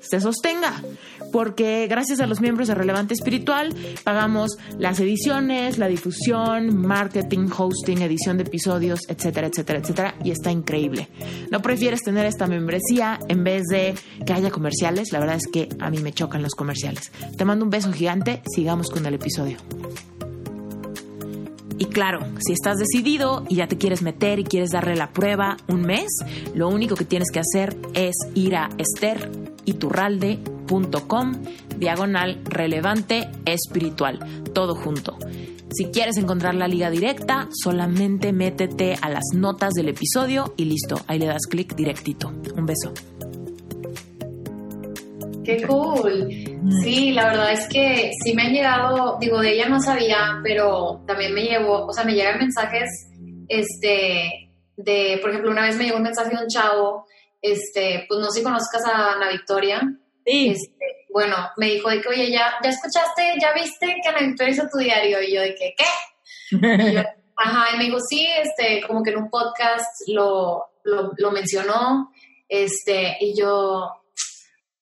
se sostenga. porque gracias a los miembros de Relevante Espiritual pagamos las ediciones, la difusión, marketing, hosting, edición de episodios, etcétera, etcétera, etcétera, y está increíble. ¿No prefieres tener esta membresía en vez de que haya comerciales? La verdad es que a mí me chocan los comerciales. Te mando un beso gigante, sigamos con el episodio. Y claro, si estás decidido y ya te quieres meter y quieres darle la prueba un mes, lo único que tienes que hacer es ir a esteriturralde.com diagonal relevante espiritual, todo junto. Si quieres encontrar la liga directa, solamente métete a las notas del episodio y listo, ahí le das clic directito. Un beso. Qué cool. Sí, la verdad es que sí me han llegado, digo, de ella no sabía, pero también me llevo, o sea, me llegan mensajes, este, de, por ejemplo, una vez me llegó un mensaje de un chavo, este, pues no sé si conozcas a Ana Victoria. Sí. Este, bueno, me dijo de que, oye, ya, ya escuchaste, ya viste que Ana Victoria hizo tu diario, y yo de que, ¿qué? ajá, y me dijo, sí, este, como que en un podcast lo, lo, lo mencionó, este, y yo,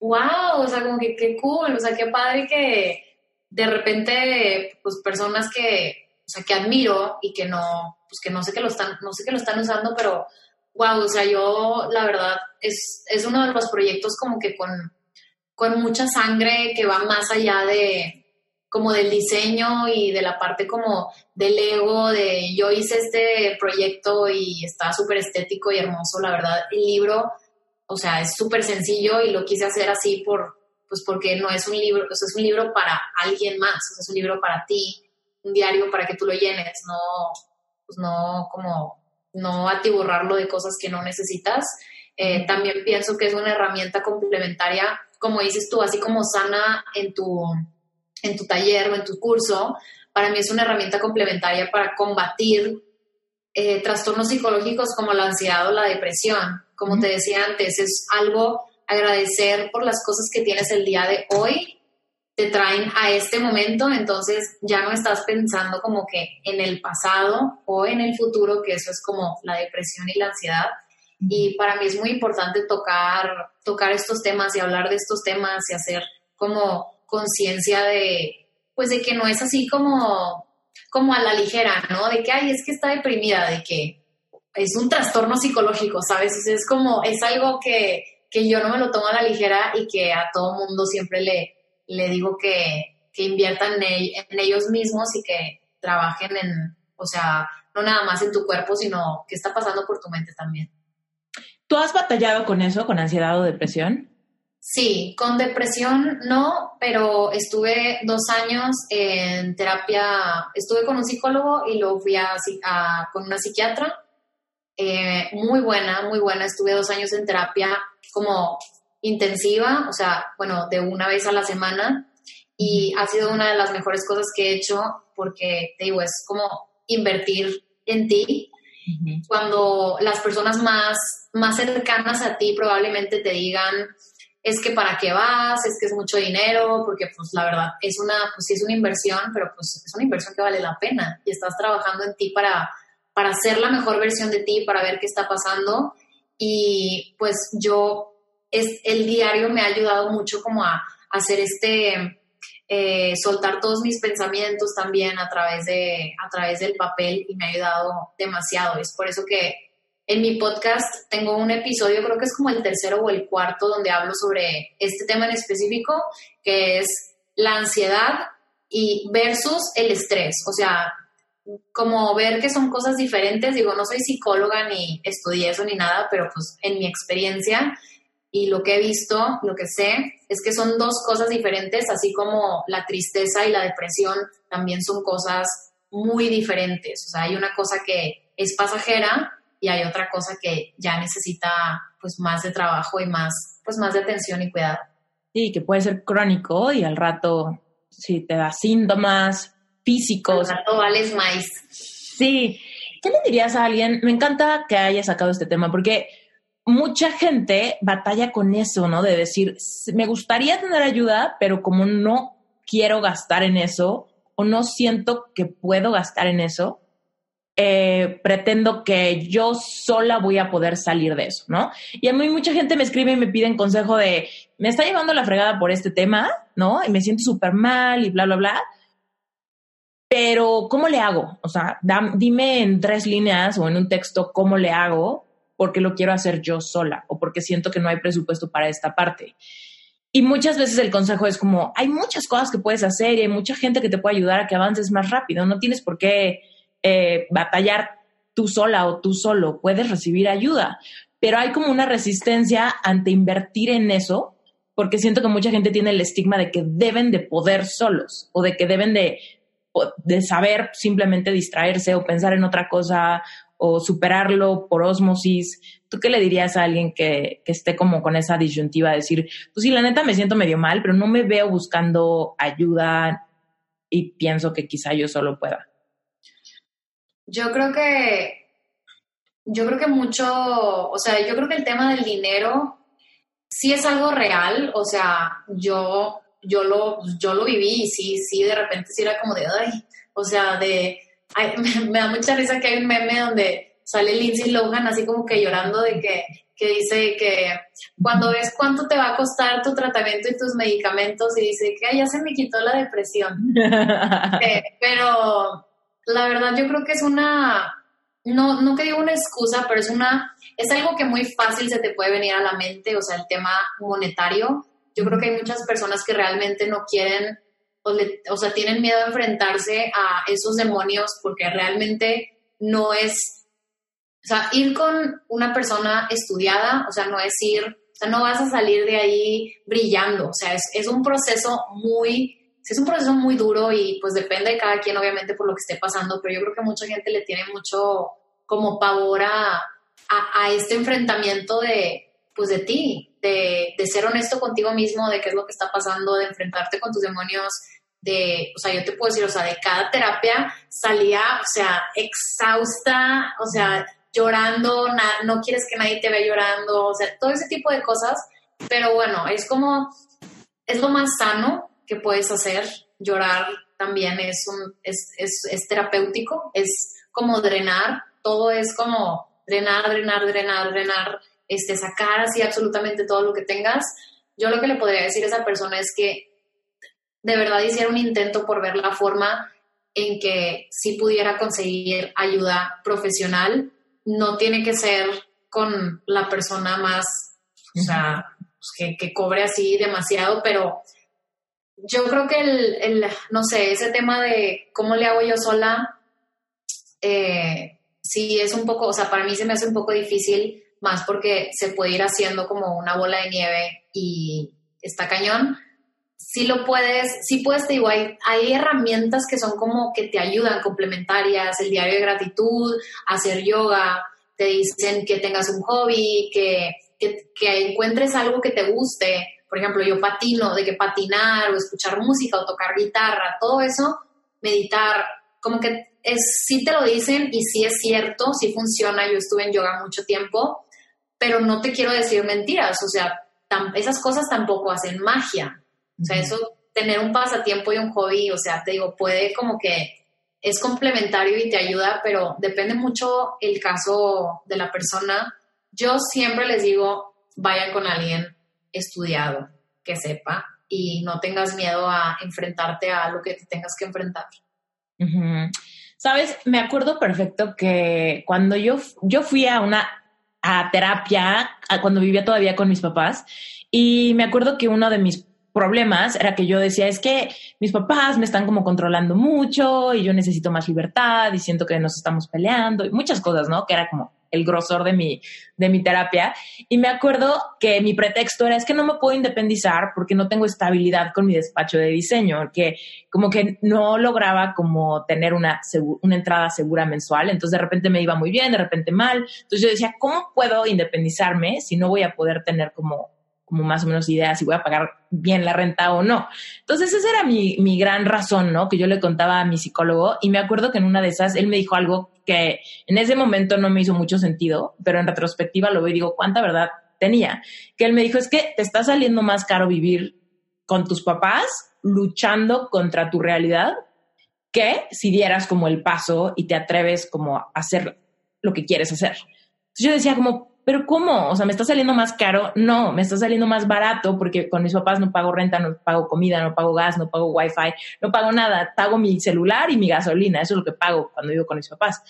wow, o sea, como que qué cool, o sea, qué padre que de repente, pues personas que, o sea, que admiro y que no, pues que no sé que lo están, no sé que lo están usando, pero wow, o sea, yo la verdad es, es uno de los proyectos como que con, con mucha sangre que va más allá de como del diseño y de la parte como del ego, de yo hice este proyecto y está súper estético y hermoso, la verdad, el libro o sea, es súper sencillo y lo quise hacer así por, pues porque no es un libro, o sea, es un libro para alguien más, o sea, es un libro para ti, un diario para que tú lo llenes, no, pues no como, no atiborrarlo de cosas que no necesitas. Eh, también pienso que es una herramienta complementaria, como dices tú, así como sana en tu, en tu taller o en tu curso, para mí es una herramienta complementaria para combatir eh, trastornos psicológicos como la ansiedad o la depresión. Como te decía antes, es algo agradecer por las cosas que tienes el día de hoy, te traen a este momento, entonces ya no estás pensando como que en el pasado o en el futuro, que eso es como la depresión y la ansiedad. Y para mí es muy importante tocar, tocar estos temas y hablar de estos temas y hacer como conciencia de, pues de que no es así como, como a la ligera, ¿no? De que, ay, es que está deprimida, de que es un trastorno psicológico, ¿sabes? es como, es algo que, yo no me lo tomo a la ligera y que a todo mundo siempre le, le digo que, inviertan en, en, ellos mismos y que trabajen en, o sea, no nada más en tu cuerpo, sino que está pasando por tu mente también. ¿Tú has batallado con eso, con ansiedad o depresión? Sí, con depresión no, pero estuve dos años en terapia, estuve con un psicólogo y luego fui a, con una psiquiatra eh, muy buena, muy buena. Estuve dos años en terapia como intensiva, o sea, bueno, de una vez a la semana y ha sido una de las mejores cosas que he hecho porque, te digo, es como invertir en ti. Cuando las personas más, más cercanas a ti probablemente te digan, es que para qué vas, es que es mucho dinero, porque pues la verdad es una, pues sí es una inversión, pero pues es una inversión que vale la pena y estás trabajando en ti para para ser la mejor versión de ti, para ver qué está pasando. Y pues yo, es, el diario me ha ayudado mucho como a, hacer este, eh, soltar todos mis pensamientos también a través, de, a través del papel y me ha ayudado demasiado. Es por eso que en mi podcast tengo un episodio, creo que es como el tercero o el cuarto, donde hablo sobre este tema en específico, que es la ansiedad y versus el estrés. O sea, como ver que son cosas diferentes. Digo, no soy psicóloga ni estudié eso ni nada, pero pues en mi experiencia y lo que he visto, lo que sé, es que son dos cosas diferentes, así como la tristeza y la depresión también son cosas muy diferentes. O sea, hay una cosa que es pasajera y hay otra cosa que ya necesita pues más de trabajo y más, pues más de atención y cuidado. Sí, que puede ser crónico y al rato si te da síntomas, físicos. vales más. Sí. ¿Qué le dirías a alguien? Me encanta que haya sacado este tema porque mucha gente batalla con eso, ¿no? De decir, me gustaría tener ayuda, pero como no quiero gastar en eso o no siento que puedo gastar en eso, eh, pretendo que yo sola voy a poder salir de eso, ¿no? Y a mí mucha gente me escribe y me piden consejo de, me está llevando la fregada por este tema, ¿no? Y me siento súper mal y bla, bla, bla. Pero, ¿cómo le hago? O sea, dime en tres líneas o en un texto cómo le hago porque lo quiero hacer yo sola o porque siento que no hay presupuesto para esta parte. Y muchas veces el consejo es como, hay muchas cosas que puedes hacer y hay mucha gente que te puede ayudar a que avances más rápido. No tienes por qué eh, batallar tú sola o tú solo, puedes recibir ayuda, pero hay como una resistencia ante invertir en eso, porque siento que mucha gente tiene el estigma de que deben de poder solos o de que deben de, de saber simplemente distraerse o pensar en otra cosa o superarlo por osmosis. ¿Tú qué le dirías a alguien que, que esté como con esa disyuntiva? Decir, pues sí, la neta me siento medio mal, pero no me veo buscando ayuda y pienso que quizá yo solo pueda. Yo creo que, yo creo que mucho, o sea, yo creo que el tema del dinero sí es algo real, o sea, yo, yo lo, yo lo viví y sí, sí, de repente sí era como de, ay, o sea, de, me, da mucha risa que hay un meme donde sale Lindsay Lohan así como que llorando de que, que dice que cuando ves cuánto te va a costar tu tratamiento y tus medicamentos y dice que ya se me quitó la depresión. Eh, pero la verdad yo creo que es una, no, no que digo una excusa, pero es una, es algo que muy fácil se te puede venir a la mente, o sea, el tema monetario. Yo creo que hay muchas personas que realmente no quieren, o, o sea, tienen miedo a enfrentarse a esos demonios porque realmente no es, o sea, ir con una persona estudiada, o sea, no es ir, o sea, no vas a salir de ahí brillando, o sea, es, es un proceso muy es un proceso muy duro y pues depende de cada quien, obviamente, por lo que esté pasando, pero yo creo que mucha gente le tiene mucho como pavor a, a, este enfrentamiento de, pues de ti, de, de, ser honesto contigo mismo, de qué es lo que está pasando, de enfrentarte con tus demonios, de, o sea, yo te puedo decir, o sea, de cada terapia salía, o sea, exhausta, o sea, llorando, no quieres que nadie te vea llorando, o sea, todo ese tipo de cosas, pero bueno, es como, es lo más sano que puedes hacer. Llorar también es, un, es, es, es terapéutico, es como drenar, todo es como drenar, drenar, drenar, drenar, este, sacar así absolutamente todo lo que tengas. Yo lo que le podría decir a esa persona es que de verdad hiciera un intento por ver la forma en que si pudiera conseguir ayuda profesional, no tiene que ser con la persona más, o sea, pues, que, que cobre así demasiado, pero yo creo que el, no sé, ese tema de cómo le hago yo sola, eh, sí es un poco, o sea, para mí se me hace un poco difícil, más porque se puede ir haciendo como una bola de nieve y está cañón. Sí lo puedes, sí puedes, te digo, hay, herramientas que son como que te ayudan, complementarias, el diario de gratitud, hacer yoga, te dicen que tengas un hobby, que, que, que encuentres algo que te guste, por ejemplo, yo patino, de que patinar o escuchar música o tocar guitarra, todo eso, meditar, como que es, sí te lo dicen y sí es cierto, sí funciona, yo estuve en yoga mucho tiempo, pero no te quiero decir mentiras, o sea, esas cosas tampoco hacen magia, o sea, eso, tener un pasatiempo y un hobby, o sea, te digo, puede como que es complementario y te ayuda, pero depende mucho el caso de la persona. Yo siempre les digo, vayan con alguien estudiado, que sepa y no tengas miedo a enfrentarte a lo que te tengas que enfrentar. Sabes, me acuerdo perfecto que cuando yo, yo fui a una a terapia, cuando vivía todavía con mis papás, y me acuerdo que uno de mis problemas era que yo decía, es que mis papás me están como controlando mucho y yo necesito más libertad y siento que nos estamos peleando y muchas cosas, ¿no? Que era como el grosor de mi, de mi terapia. Y me acuerdo que mi pretexto era, es que no me puedo independizar porque no tengo estabilidad con mi despacho de diseño, que como que no lograba como tener una, una entrada segura mensual. Entonces de repente me iba muy bien, de repente mal. Entonces yo decía, ¿cómo puedo independizarme si no voy a poder tener como como más o menos ideas si voy a pagar bien la renta o no. Entonces esa era mi, mi gran razón, ¿no? Que yo le contaba a mi psicólogo y me acuerdo que en una de esas él me dijo algo que en ese momento no me hizo mucho sentido, pero en retrospectiva lo veo y digo, ¿cuánta verdad tenía? Que él me dijo, es que te está saliendo más caro vivir con tus papás luchando contra tu realidad que si dieras como el paso y te atreves como a hacer lo que quieres hacer. Entonces yo decía como, pero ¿cómo? O sea, ¿me está saliendo más caro? No, me está saliendo más barato porque con mis papás no pago renta, no pago comida, no pago gas, no pago wifi, no pago nada. Pago mi celular y mi gasolina. Eso es lo que pago cuando vivo con mis papás.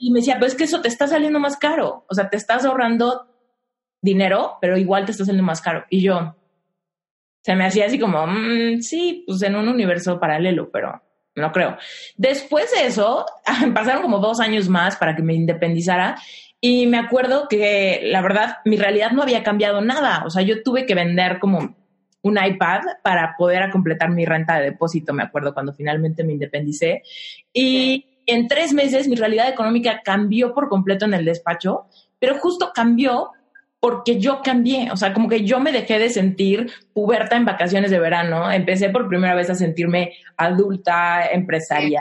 Y me decía, pues es que eso te está saliendo más caro. O sea, te estás ahorrando dinero, pero igual te está saliendo más caro. Y yo, se me hacía así como, mm, sí, pues en un universo paralelo, pero no creo. Después de eso, pasaron como dos años más para que me independizara y me acuerdo que la verdad mi realidad no había cambiado nada. O sea, yo tuve que vender como un iPad para poder completar mi renta de depósito, me acuerdo, cuando finalmente me independicé. Y en tres meses mi realidad económica cambió por completo en el despacho, pero justo cambió porque yo cambié, o sea, como que yo me dejé de sentir puberta en vacaciones de verano, empecé por primera vez a sentirme adulta, empresaria,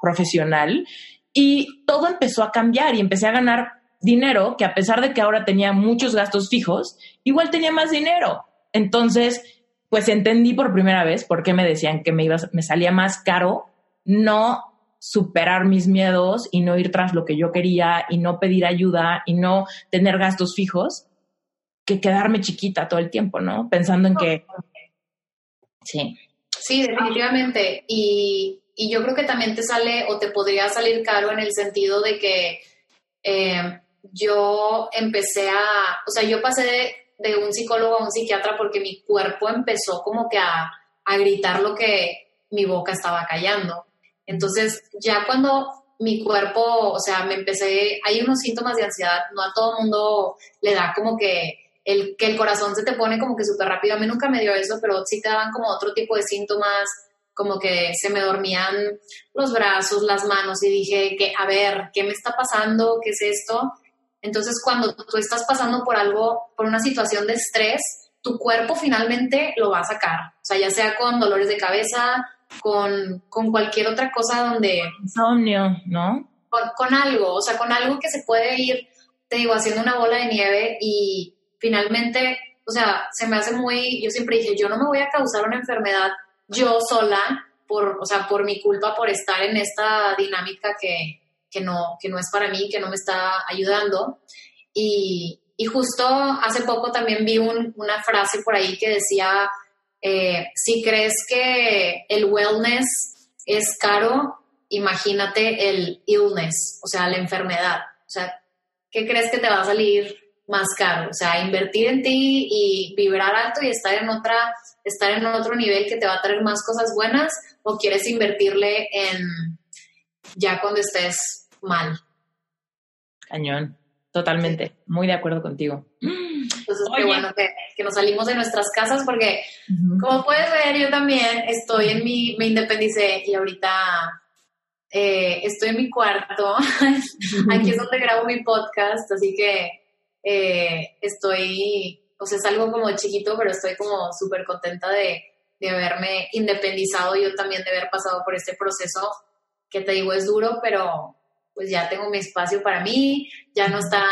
profesional, y todo empezó a cambiar y empecé a ganar dinero que a pesar de que ahora tenía muchos gastos fijos, igual tenía más dinero. Entonces, pues entendí por primera vez por qué me decían que me, iba, me salía más caro no superar mis miedos y no ir tras lo que yo quería y no pedir ayuda y no tener gastos fijos que quedarme chiquita todo el tiempo, ¿no? Pensando en que... Sí. Sí, definitivamente. Y, y yo creo que también te sale o te podría salir caro en el sentido de que eh, yo empecé a, o sea, yo pasé de, un psicólogo a un psiquiatra porque mi cuerpo empezó como que a, a gritar lo que mi boca estaba callando. Entonces, ya cuando mi cuerpo, o sea, me empecé, hay unos síntomas de ansiedad, no a todo mundo le da como que el, que el corazón se te pone como que súper rápido, a mí nunca me dio eso, pero sí te daban como otro tipo de síntomas, como que se me dormían los brazos, las manos y dije que, a ver, ¿qué me está pasando? ¿Qué es esto? Entonces, cuando tú estás pasando por algo, por una situación de estrés, tu cuerpo finalmente lo va a sacar. O sea, ya sea con dolores de cabeza, con, cualquier otra cosa donde... Insomnio, ¿no? Con, algo, o sea, con algo que se puede ir, te digo, haciendo una bola de nieve y finalmente, o sea, se me hace muy, yo siempre dije, yo no me voy a causar una enfermedad yo sola, por, o sea, por mi culpa, por estar en esta dinámica que, que no, que no es para mí, que no me está ayudando. Y, y justo hace poco también vi una frase por ahí que decía, eh, si crees que el wellness es caro, imagínate el illness, o sea, la enfermedad. O sea, ¿qué crees que te va a salir más caro? O sea, invertir en ti y vibrar alto y estar en otra, estar en otro nivel que te va a traer más cosas buenas, o quieres invertirle en ya cuando estés mal. Cañón, totalmente, muy de acuerdo contigo. Entonces, qué bueno que, nos salimos de nuestras casas porque, como puedes ver, yo también estoy en mi, me independicé y ahorita eh, estoy en mi cuarto. Aquí es donde grabo mi podcast, así que eh, estoy, o sea, es algo como chiquito, pero estoy como súper contenta de, de haberme independizado yo también, de haber pasado por este proceso que te digo es duro, pero pues ya tengo mi espacio para mí, ya no está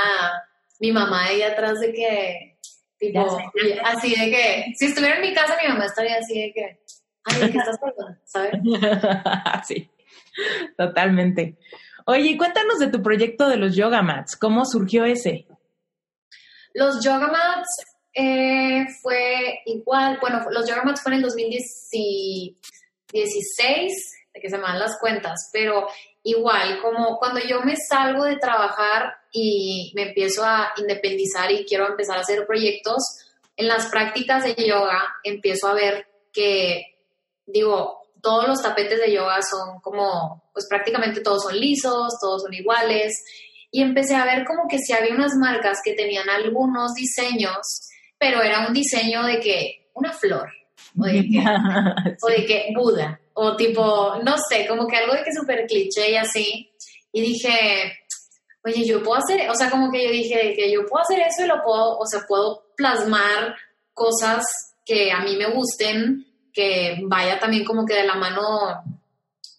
mi mamá ahí atrás de que, tipo, así de que, si estuviera en mi casa, mi mamá estaría así de que, ay, ¿qué estás pasando? ¿Sabes? sí, totalmente. Oye, cuéntanos de tu proyecto de los yoga mats, ¿cómo surgió ese? Los yoga mats eh, fue igual, bueno, los yoga mats fueron en 2016, de que se me dan las cuentas, pero igual, como cuando yo me salgo de trabajar y me empiezo a independizar y quiero empezar a hacer proyectos, en las prácticas de yoga empiezo a ver que, digo, todos los tapetes de yoga son como, pues prácticamente todos son lisos, todos son iguales. Y empecé a ver como que si había unas marcas que tenían algunos diseños, pero era un diseño de que una flor, o de que, o de que Buda, o tipo, no sé, como que algo de que súper cliché y así. Y dije, oye, yo puedo hacer, o sea, como que yo dije que yo puedo hacer eso y lo puedo, o sea, puedo plasmar cosas que a mí me gusten, que vaya también como que de la mano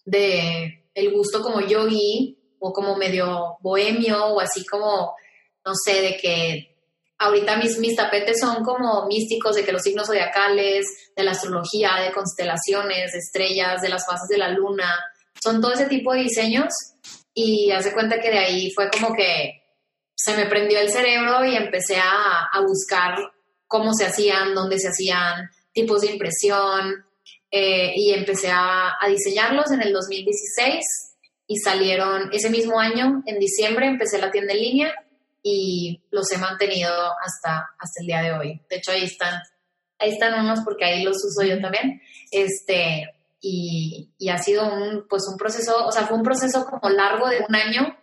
de el gusto como yogi o como medio bohemio o así como, no sé, de que ahorita mis, mis tapetes son como místicos de que los signos zodiacales, de la astrología, de constelaciones, de estrellas, de las fases de la luna. son todo ese tipo de diseños y hace cuenta que de ahí fue como que se me prendió el cerebro y empecé a, a buscar cómo se hacían, dónde se hacían, tipos de impresión eh, y empecé a, a diseñarlos en el 2016 y salieron ese mismo año, en diciembre, empecé la tienda en línea y los he mantenido hasta, hasta el día de hoy. De hecho, ahí están, ahí están unos porque ahí los uso yo también. Este, y, y, ha sido un, pues un proceso, o sea, fue un proceso como largo de un año.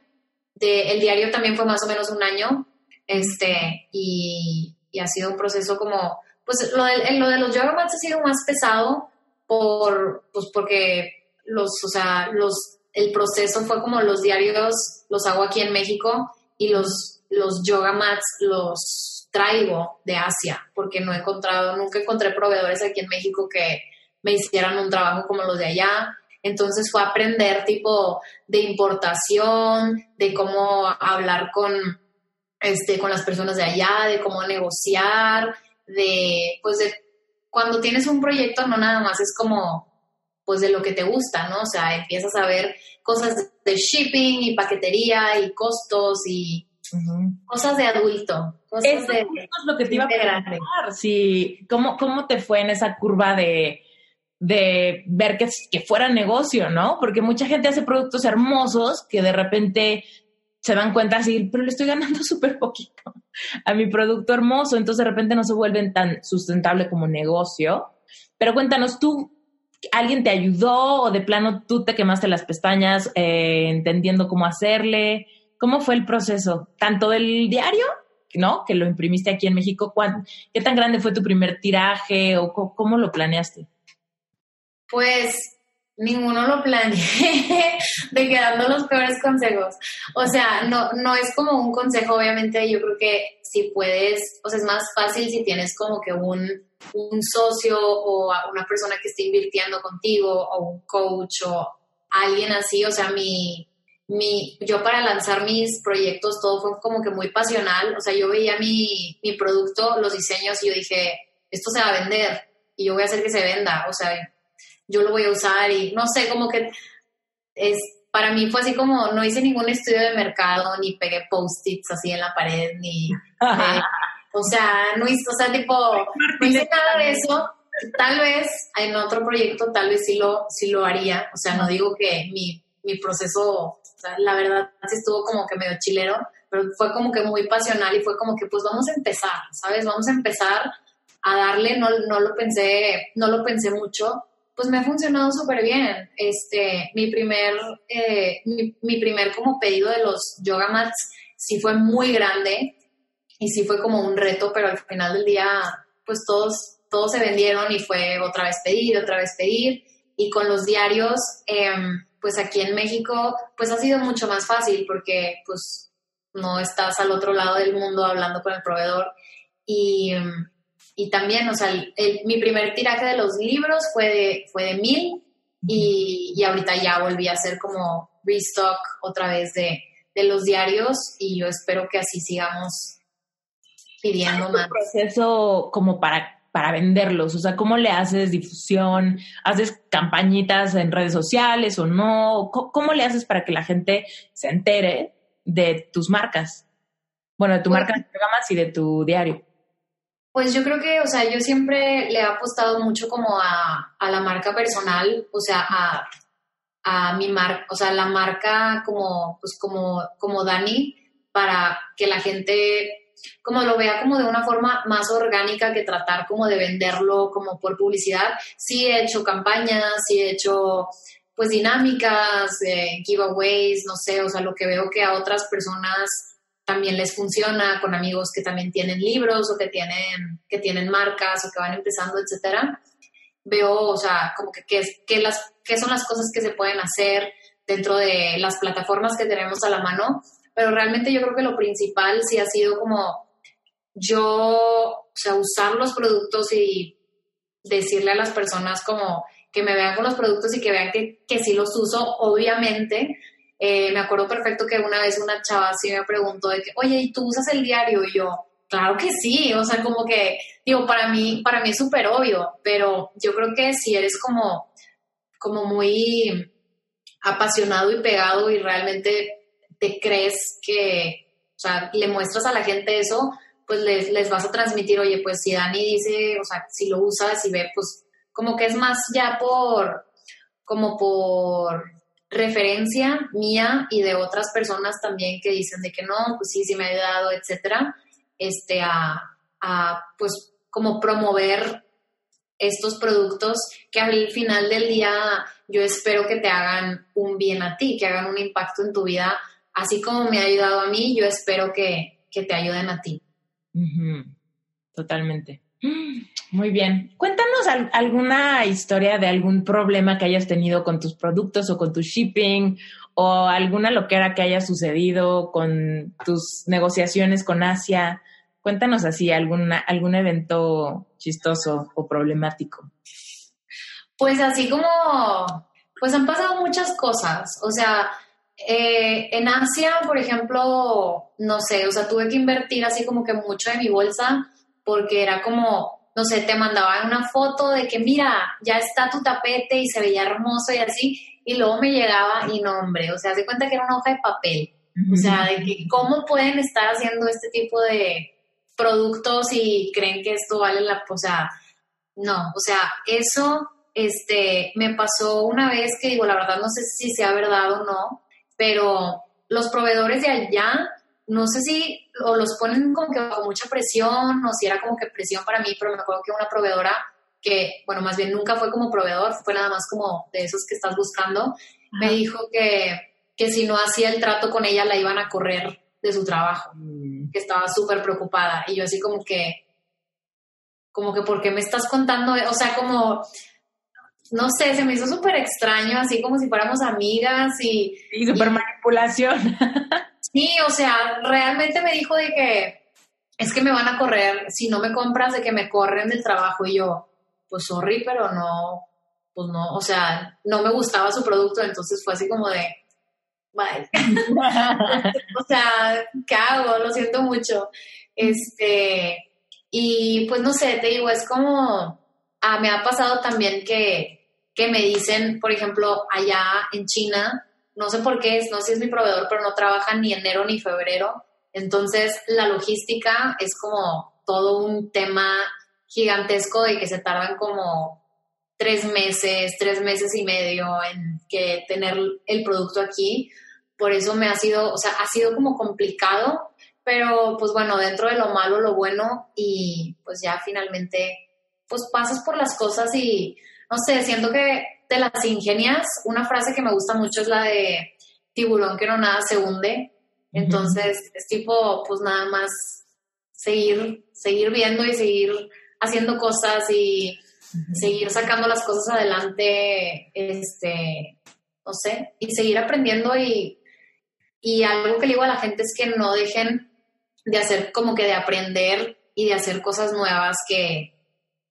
De, el diario también fue más o menos un año. Este, y, y ha sido un proceso como, pues lo de, lo de los yoga mats ha sido más pesado por, pues porque los, o sea, los, el proceso fue como los diarios los hago aquí en México y los los yoga mats los traigo de Asia, porque no he encontrado, nunca encontré proveedores aquí en México que me hicieran un trabajo como los de allá. Entonces fue aprender tipo de importación, de cómo hablar con, este, con las personas de allá, de cómo negociar, de, pues de, cuando tienes un proyecto no nada más es como, pues de lo que te gusta, ¿no? O sea, empiezas a ver cosas de shipping y paquetería y costos y Cosas de adulto. Cosas Eso de, es lo que te iba a preguntar. Sí, ¿cómo, ¿Cómo te fue en esa curva de, de ver que, que fuera negocio, no? Porque mucha gente hace productos hermosos que de repente se dan cuenta así, pero le estoy ganando súper poquito a mi producto hermoso, entonces de repente no se vuelven tan sustentable como negocio. Pero cuéntanos, ¿tú, alguien te ayudó o de plano tú te quemaste las pestañas eh, entendiendo cómo hacerle? ¿Cómo fue el proceso? Tanto del diario, ¿no? Que lo imprimiste aquí en México. ¿Qué tan grande fue tu primer tiraje o cómo lo planeaste? Pues ninguno lo planeé, de quedando los peores consejos. O sea, no, no es como un consejo, obviamente, yo creo que si puedes, o sea, es más fácil si tienes como que un, un socio o una persona que esté invirtiendo contigo o un coach o alguien así, o sea, mi, mi, yo para lanzar mis proyectos todo fue como que muy pasional, o sea, yo veía mi, mi producto, los diseños y yo dije, esto se va a vender y yo voy a hacer que se venda, o sea, yo lo voy a usar y no sé, como que es, para mí fue así como, no hice ningún estudio de mercado, ni pegué post-its así en la pared, ni, eh, o sea, no hice, o sea, tipo, no hice nada de eso, tal vez en otro proyecto tal vez sí lo, sí lo haría, o sea, no digo que mi, mi proceso la verdad sí estuvo como que medio chilero, pero fue como que muy pasional y fue como que pues vamos a empezar, ¿sabes? Vamos a empezar a darle, no, no lo pensé, no lo pensé mucho, pues me ha funcionado súper bien. Este, mi primer, eh, mi, primer como pedido de los yoga mats sí fue muy grande y sí fue como un reto, pero al final del día, pues todos, todos se vendieron y fue otra vez pedir, otra vez pedir. Y con los diarios, eh, pues aquí en México, pues ha sido mucho más fácil porque pues no estás al otro lado del mundo hablando con el proveedor. Y, y también, o sea, mi primer tiraje de los libros fue de, fue de mil y, y, ahorita ya volví a hacer como restock otra vez de, de los diarios y yo espero que así sigamos pidiendo más. proceso como para para venderlos? O sea, ¿cómo le haces difusión? ¿Haces campañitas en redes sociales o no? ¿Cómo, le haces para que la gente se entere de tus marcas? Bueno, de tu pues, marca de programas y de tu diario. Pues yo creo que, o sea, yo siempre le he apostado mucho como a, a la marca personal, o sea, a, a mi marca, o sea, la marca como, pues como, como Dani, para que la gente como lo vea como de una forma más orgánica que tratar como de venderlo como por publicidad. Sí he hecho campañas, sí he hecho pues dinámicas, eh, giveaways, no sé, o sea, lo que veo que a otras personas también les funciona, con amigos que también tienen libros o que tienen, que tienen marcas o que van empezando, etcétera. Veo, o sea, como que qué las, qué son las cosas que se pueden hacer dentro de las plataformas que tenemos a la mano pero realmente yo creo que lo principal sí ha sido como yo, o sea, usar los productos y decirle a las personas como que me vean con los productos y que vean que, que sí los uso, obviamente. Eh, me acuerdo perfecto que una vez una chava sí me preguntó de que, oye, ¿y tú usas el diario? Y yo, claro que sí, o sea, como que, digo, para mí, para mí es súper obvio, pero yo creo que si eres como, como muy apasionado y pegado y realmente crees que, o sea, le muestras a la gente eso, pues les, les vas a transmitir, oye, pues si Dani dice, o sea, si lo usas y ve, pues como que es más ya por, como por referencia mía y de otras personas también que dicen de que no, pues sí, sí me ha ayudado, etcétera, este, a, a pues como promover estos productos que al final del día yo espero que te hagan un bien a ti, que hagan un impacto en tu vida, así como me ha ayudado a mí, yo espero que, que te ayuden a ti. Totalmente. Muy bien. Cuéntanos alguna historia de algún problema que hayas tenido con tus productos o con tu shipping o alguna loquera que haya sucedido con tus negociaciones con Asia. Cuéntanos así alguna, algún evento chistoso o problemático. Pues así como, pues han pasado muchas cosas. O sea, eh, en Asia, por ejemplo, no sé, o sea, tuve que invertir así como que mucho de mi bolsa porque era como, no sé, te mandaban una foto de que mira, ya está tu tapete y se veía hermoso y así, y luego me llegaba y no, hombre, o sea, se cuenta que era una hoja de papel. O sea, de que cómo pueden estar haciendo este tipo de productos y creen que esto vale la, o sea, no, o sea, eso este, me pasó una vez que digo, la verdad no sé si sea verdad o no, pero los proveedores de allá, no sé si o los ponen como que bajo mucha presión o si era como que presión para mí, pero me acuerdo que una proveedora que, bueno, más bien nunca fue como proveedor, fue nada más como de esos que estás buscando, me dijo que, que si no hacía el trato con ella la iban a correr de su trabajo, mm. que estaba súper preocupada. Y yo así como que, como que, ¿por qué me estás contando? O sea, como, no sé, se me hizo súper extraño, así como si fuéramos amigas y... Y súper manipulación. Sí, o sea, realmente me dijo de que es que me van a correr, si no me compras, de que me corren del trabajo. Y yo, pues sorry, pero no, pues no, o sea, no me gustaba su producto, entonces fue así como de, bye. o sea, ¿qué hago? Lo siento mucho. Este, y pues no sé, te digo, es como, ah, me ha pasado también que, que me dicen, por ejemplo, allá en China, no sé por qué, no sé si es mi proveedor, pero no trabaja ni enero ni febrero. Entonces, la logística es como todo un tema gigantesco de que se tardan como tres meses, tres meses y medio en que tener el producto aquí. Por eso me ha sido, o sea, ha sido como complicado, pero pues bueno, dentro de lo malo, lo bueno y pues ya finalmente, pues pasas por las cosas y, no sé, siento que de las ingenias, una frase que me gusta mucho es la de tiburón que no nada se hunde. Entonces, es tipo, pues nada más seguir, seguir viendo y seguir haciendo cosas y seguir sacando las cosas adelante, este, no sé, y seguir aprendiendo y, y algo que le digo a la gente es que no dejen de hacer como que de aprender y de hacer cosas nuevas que,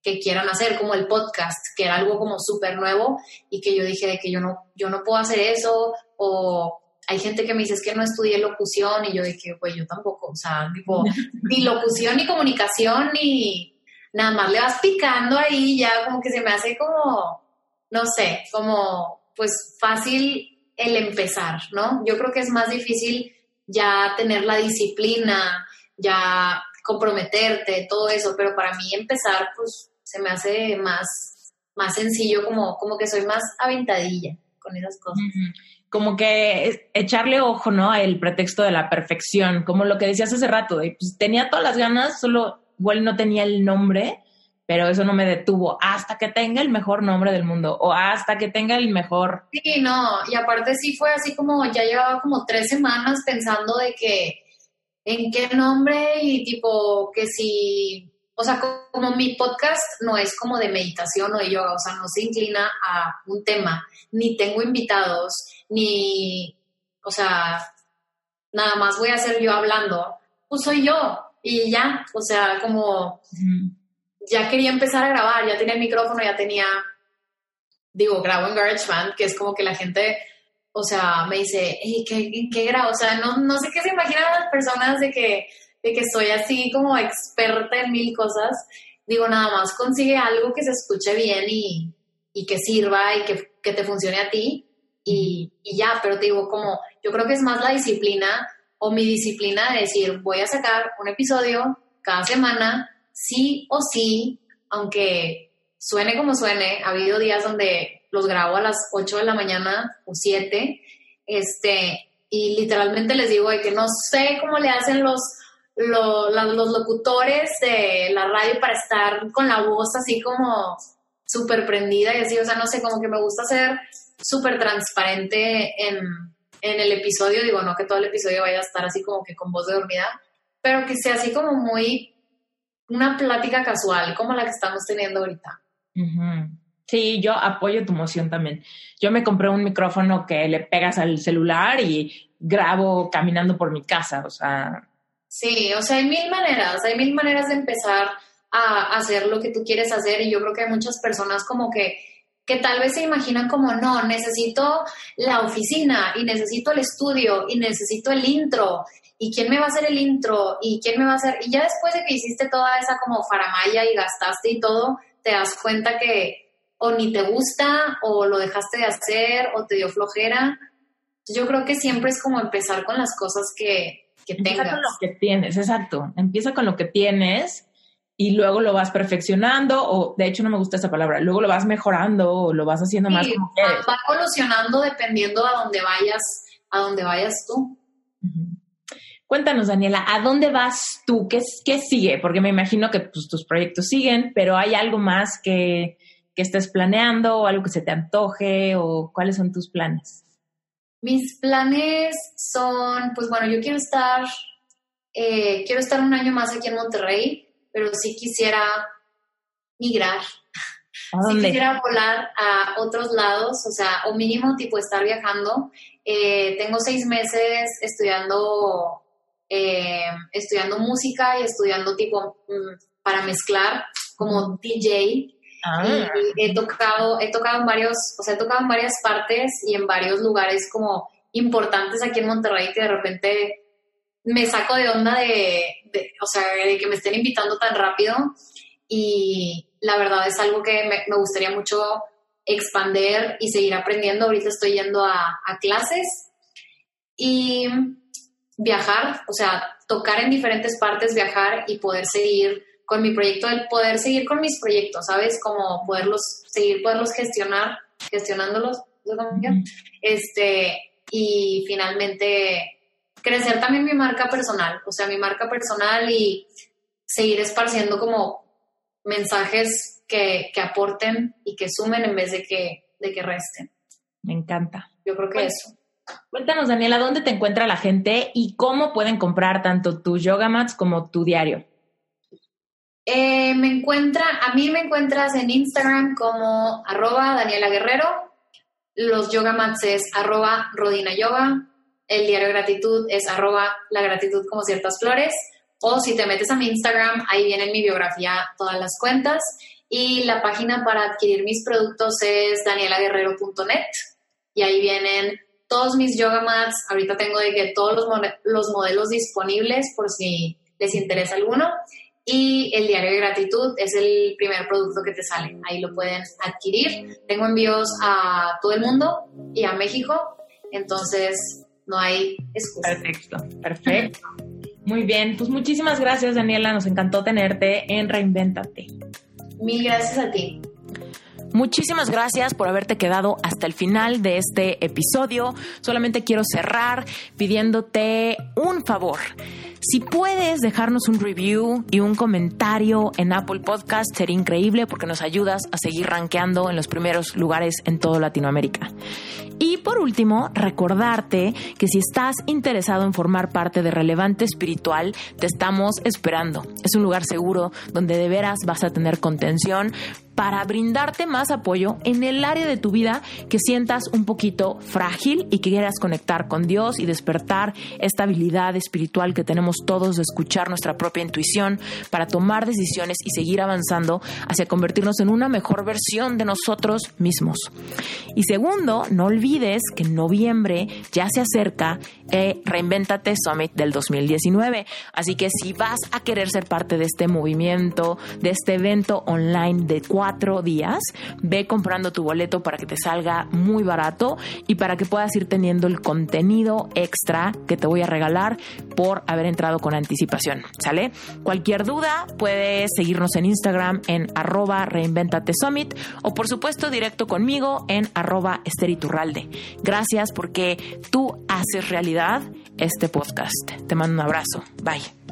que quieran hacer, como el podcast, que era algo como súper nuevo y que yo dije que yo no, yo no puedo hacer eso, o hay gente que me dice es que no estudié locución y yo dije, pues yo tampoco, o sea, tipo, ni locución ni comunicación ni nada más le vas picando ahí, ya como que se me hace como, no sé, como pues fácil el empezar, ¿no? Yo creo que es más difícil ya tener la disciplina, ya comprometerte, todo eso, pero para mí empezar, pues se me hace más, más sencillo, como, como que soy más aventadilla con esas cosas. Como que echarle ojo, ¿no? El pretexto de la perfección, como lo que decías hace rato, pues tenía todas las ganas, solo igual no tenía el nombre, pero eso no me detuvo hasta que tenga el mejor nombre del mundo o hasta que tenga el mejor. Sí, no, y aparte sí fue así como ya llevaba como tres semanas pensando de que en qué nombre y tipo que si o sea, como mi podcast no es como de meditación o de yoga, o sea, no se inclina a un tema, ni tengo invitados, ni, o sea, nada más voy a ser yo hablando, pues soy yo y ya, o sea, como ya quería empezar a grabar, ya tenía el micrófono, ya tenía, digo, grabo en GarageBand, que es como que la gente, o sea, me dice, ¿qué, qué grabo? O sea, no, no sé qué se imaginan las personas de que de que soy así como experta en mil cosas, digo, nada más consigue algo que se escuche bien y, que sirva y que, te funcione a ti y, y ya, pero te digo, como yo creo que es más la disciplina o mi disciplina de decir, voy a sacar un episodio cada semana, sí o sí, aunque suene como suene, ha habido días donde los grabo a las 8 de la mañana o 7, este, y literalmente les digo de que no sé cómo le hacen los, los, los locutores de la radio para estar con la voz así como súper prendida y así, o sea, no sé, como que me gusta ser súper transparente en, en el episodio, digo, no que todo el episodio vaya a estar así como que con voz de dormida, pero que sea así como muy una plática casual, como la que estamos teniendo ahorita. Sí, yo apoyo tu moción también. Yo me compré un micrófono que le pegas al celular y grabo caminando por mi casa, o sea. Sí, o sea, hay mil maneras, hay mil maneras de empezar a hacer lo que tú quieres hacer y yo creo que hay muchas personas como que que tal vez se imaginan como, no, necesito la oficina y necesito el estudio y necesito el intro y quién me va a hacer el intro y quién me va a hacer, y ya después de que hiciste toda esa como faramaya y gastaste y todo, te das cuenta que o ni te gusta o lo dejaste de hacer o te dio flojera. Yo creo que siempre es como empezar con las cosas que, que Empieza tengas. con lo que tienes, exacto. Empieza con lo que tienes y luego lo vas perfeccionando o de hecho no me gusta esa palabra, luego lo vas mejorando o lo vas haciendo más como va, quieres. va evolucionando dependiendo a dónde vayas, a dónde vayas tú. Cuéntanos, Daniela, ¿a dónde vas tú? ¿Qué, qué sigue? Porque me imagino que pues, tus proyectos siguen, pero ¿hay algo más que, que estés planeando o algo que se te antoje o cuáles son tus planes? Mis planes son, pues bueno, yo quiero estar, eh, quiero estar un año más aquí en Monterrey, pero sí quisiera migrar, ¿A sí quisiera volar a otros lados, o sea, o mínimo tipo estar viajando. Eh, tengo seis meses estudiando, eh, estudiando música y estudiando tipo mm, para mezclar como DJ Ah, he tocado, he tocado en varios, o sea, he tocado en varias partes y en varios lugares como importantes aquí en Monterrey que de repente me saco de onda de, o sea, de que me estén invitando tan rápido. Y la verdad es algo que me, me gustaría mucho expander y seguir aprendiendo. Ahorita estoy yendo a, a clases. Y viajar, o sea, tocar en diferentes partes, viajar y poder seguir con mi proyecto, el poder seguir con mis proyectos, ¿sabes? Como poderlos, seguir, poderlos gestionar, gestionándolos, este, y finalmente crecer también mi marca personal, o sea, mi marca personal y seguir esparciendo como mensajes que, que aporten y que sumen en vez de que, de que resten. me encanta. Yo creo que Bueno. eso. Cuéntanos, Daniela, ¿dónde te encuentra la gente y cómo pueden comprar tanto tus yoga mats como tu diario? Eh, me encuentra, a mí me encuentras en Instagram como arroba Daniela Guerrero, los yoga mats es arroba Rodina Yoga, el diario gratitud es arroba la gratitud como ciertas flores, o si te metes a mi Instagram, ahí viene en mi biografía todas las cuentas, y la página para adquirir mis productos es danielaguerrero.net, y ahí vienen todos mis yoga mats, ahorita tengo de que todos los modelos disponibles por si les interesa alguno, y el diario de gratitud es el primer producto que te sale. Ahí lo pueden adquirir. Tengo envíos a todo el mundo y a México, entonces no hay excusa. Perfecto, perfecto. Muy bien, pues muchísimas gracias, Daniela. Nos encantó tenerte en Reinvéntate. Mil gracias a ti. Muchísimas gracias por haberte quedado hasta el final de este episodio. Solamente quiero cerrar pidiéndote un favor. Si puedes dejarnos un review y un comentario en Apple Podcast, sería increíble porque nos ayudas a seguir rankeando en los primeros lugares en toda Latinoamérica. Y por último, recordarte que si estás interesado en formar parte de Relevante Espiritual, te estamos esperando. Es un lugar seguro donde de veras vas a tener contención para brindarte más apoyo en el área de tu vida que sientas un poquito frágil y que quieras conectar con Dios y despertar esta habilidad espiritual que tenemos todos de escuchar nuestra propia intuición para tomar decisiones y seguir avanzando hacia convertirnos en una mejor versión de nosotros mismos. Y segundo, no olvides que en noviembre ya se acerca eh, Reinventate Summit del 2019. Así que si vas a querer ser parte de este movimiento, de este evento online de cuatro días. Ve comprando tu boleto para que te salga muy barato y para que puedas ir teniendo el contenido extra que te voy a regalar por haber entrado con anticipación. ¿Sale? Cualquier duda puedes seguirnos en Instagram en arroba reinventate summit o por supuesto directo conmigo en arroba esteriturralde. Gracias porque tú haces realidad este podcast. Te mando un abrazo. Bye.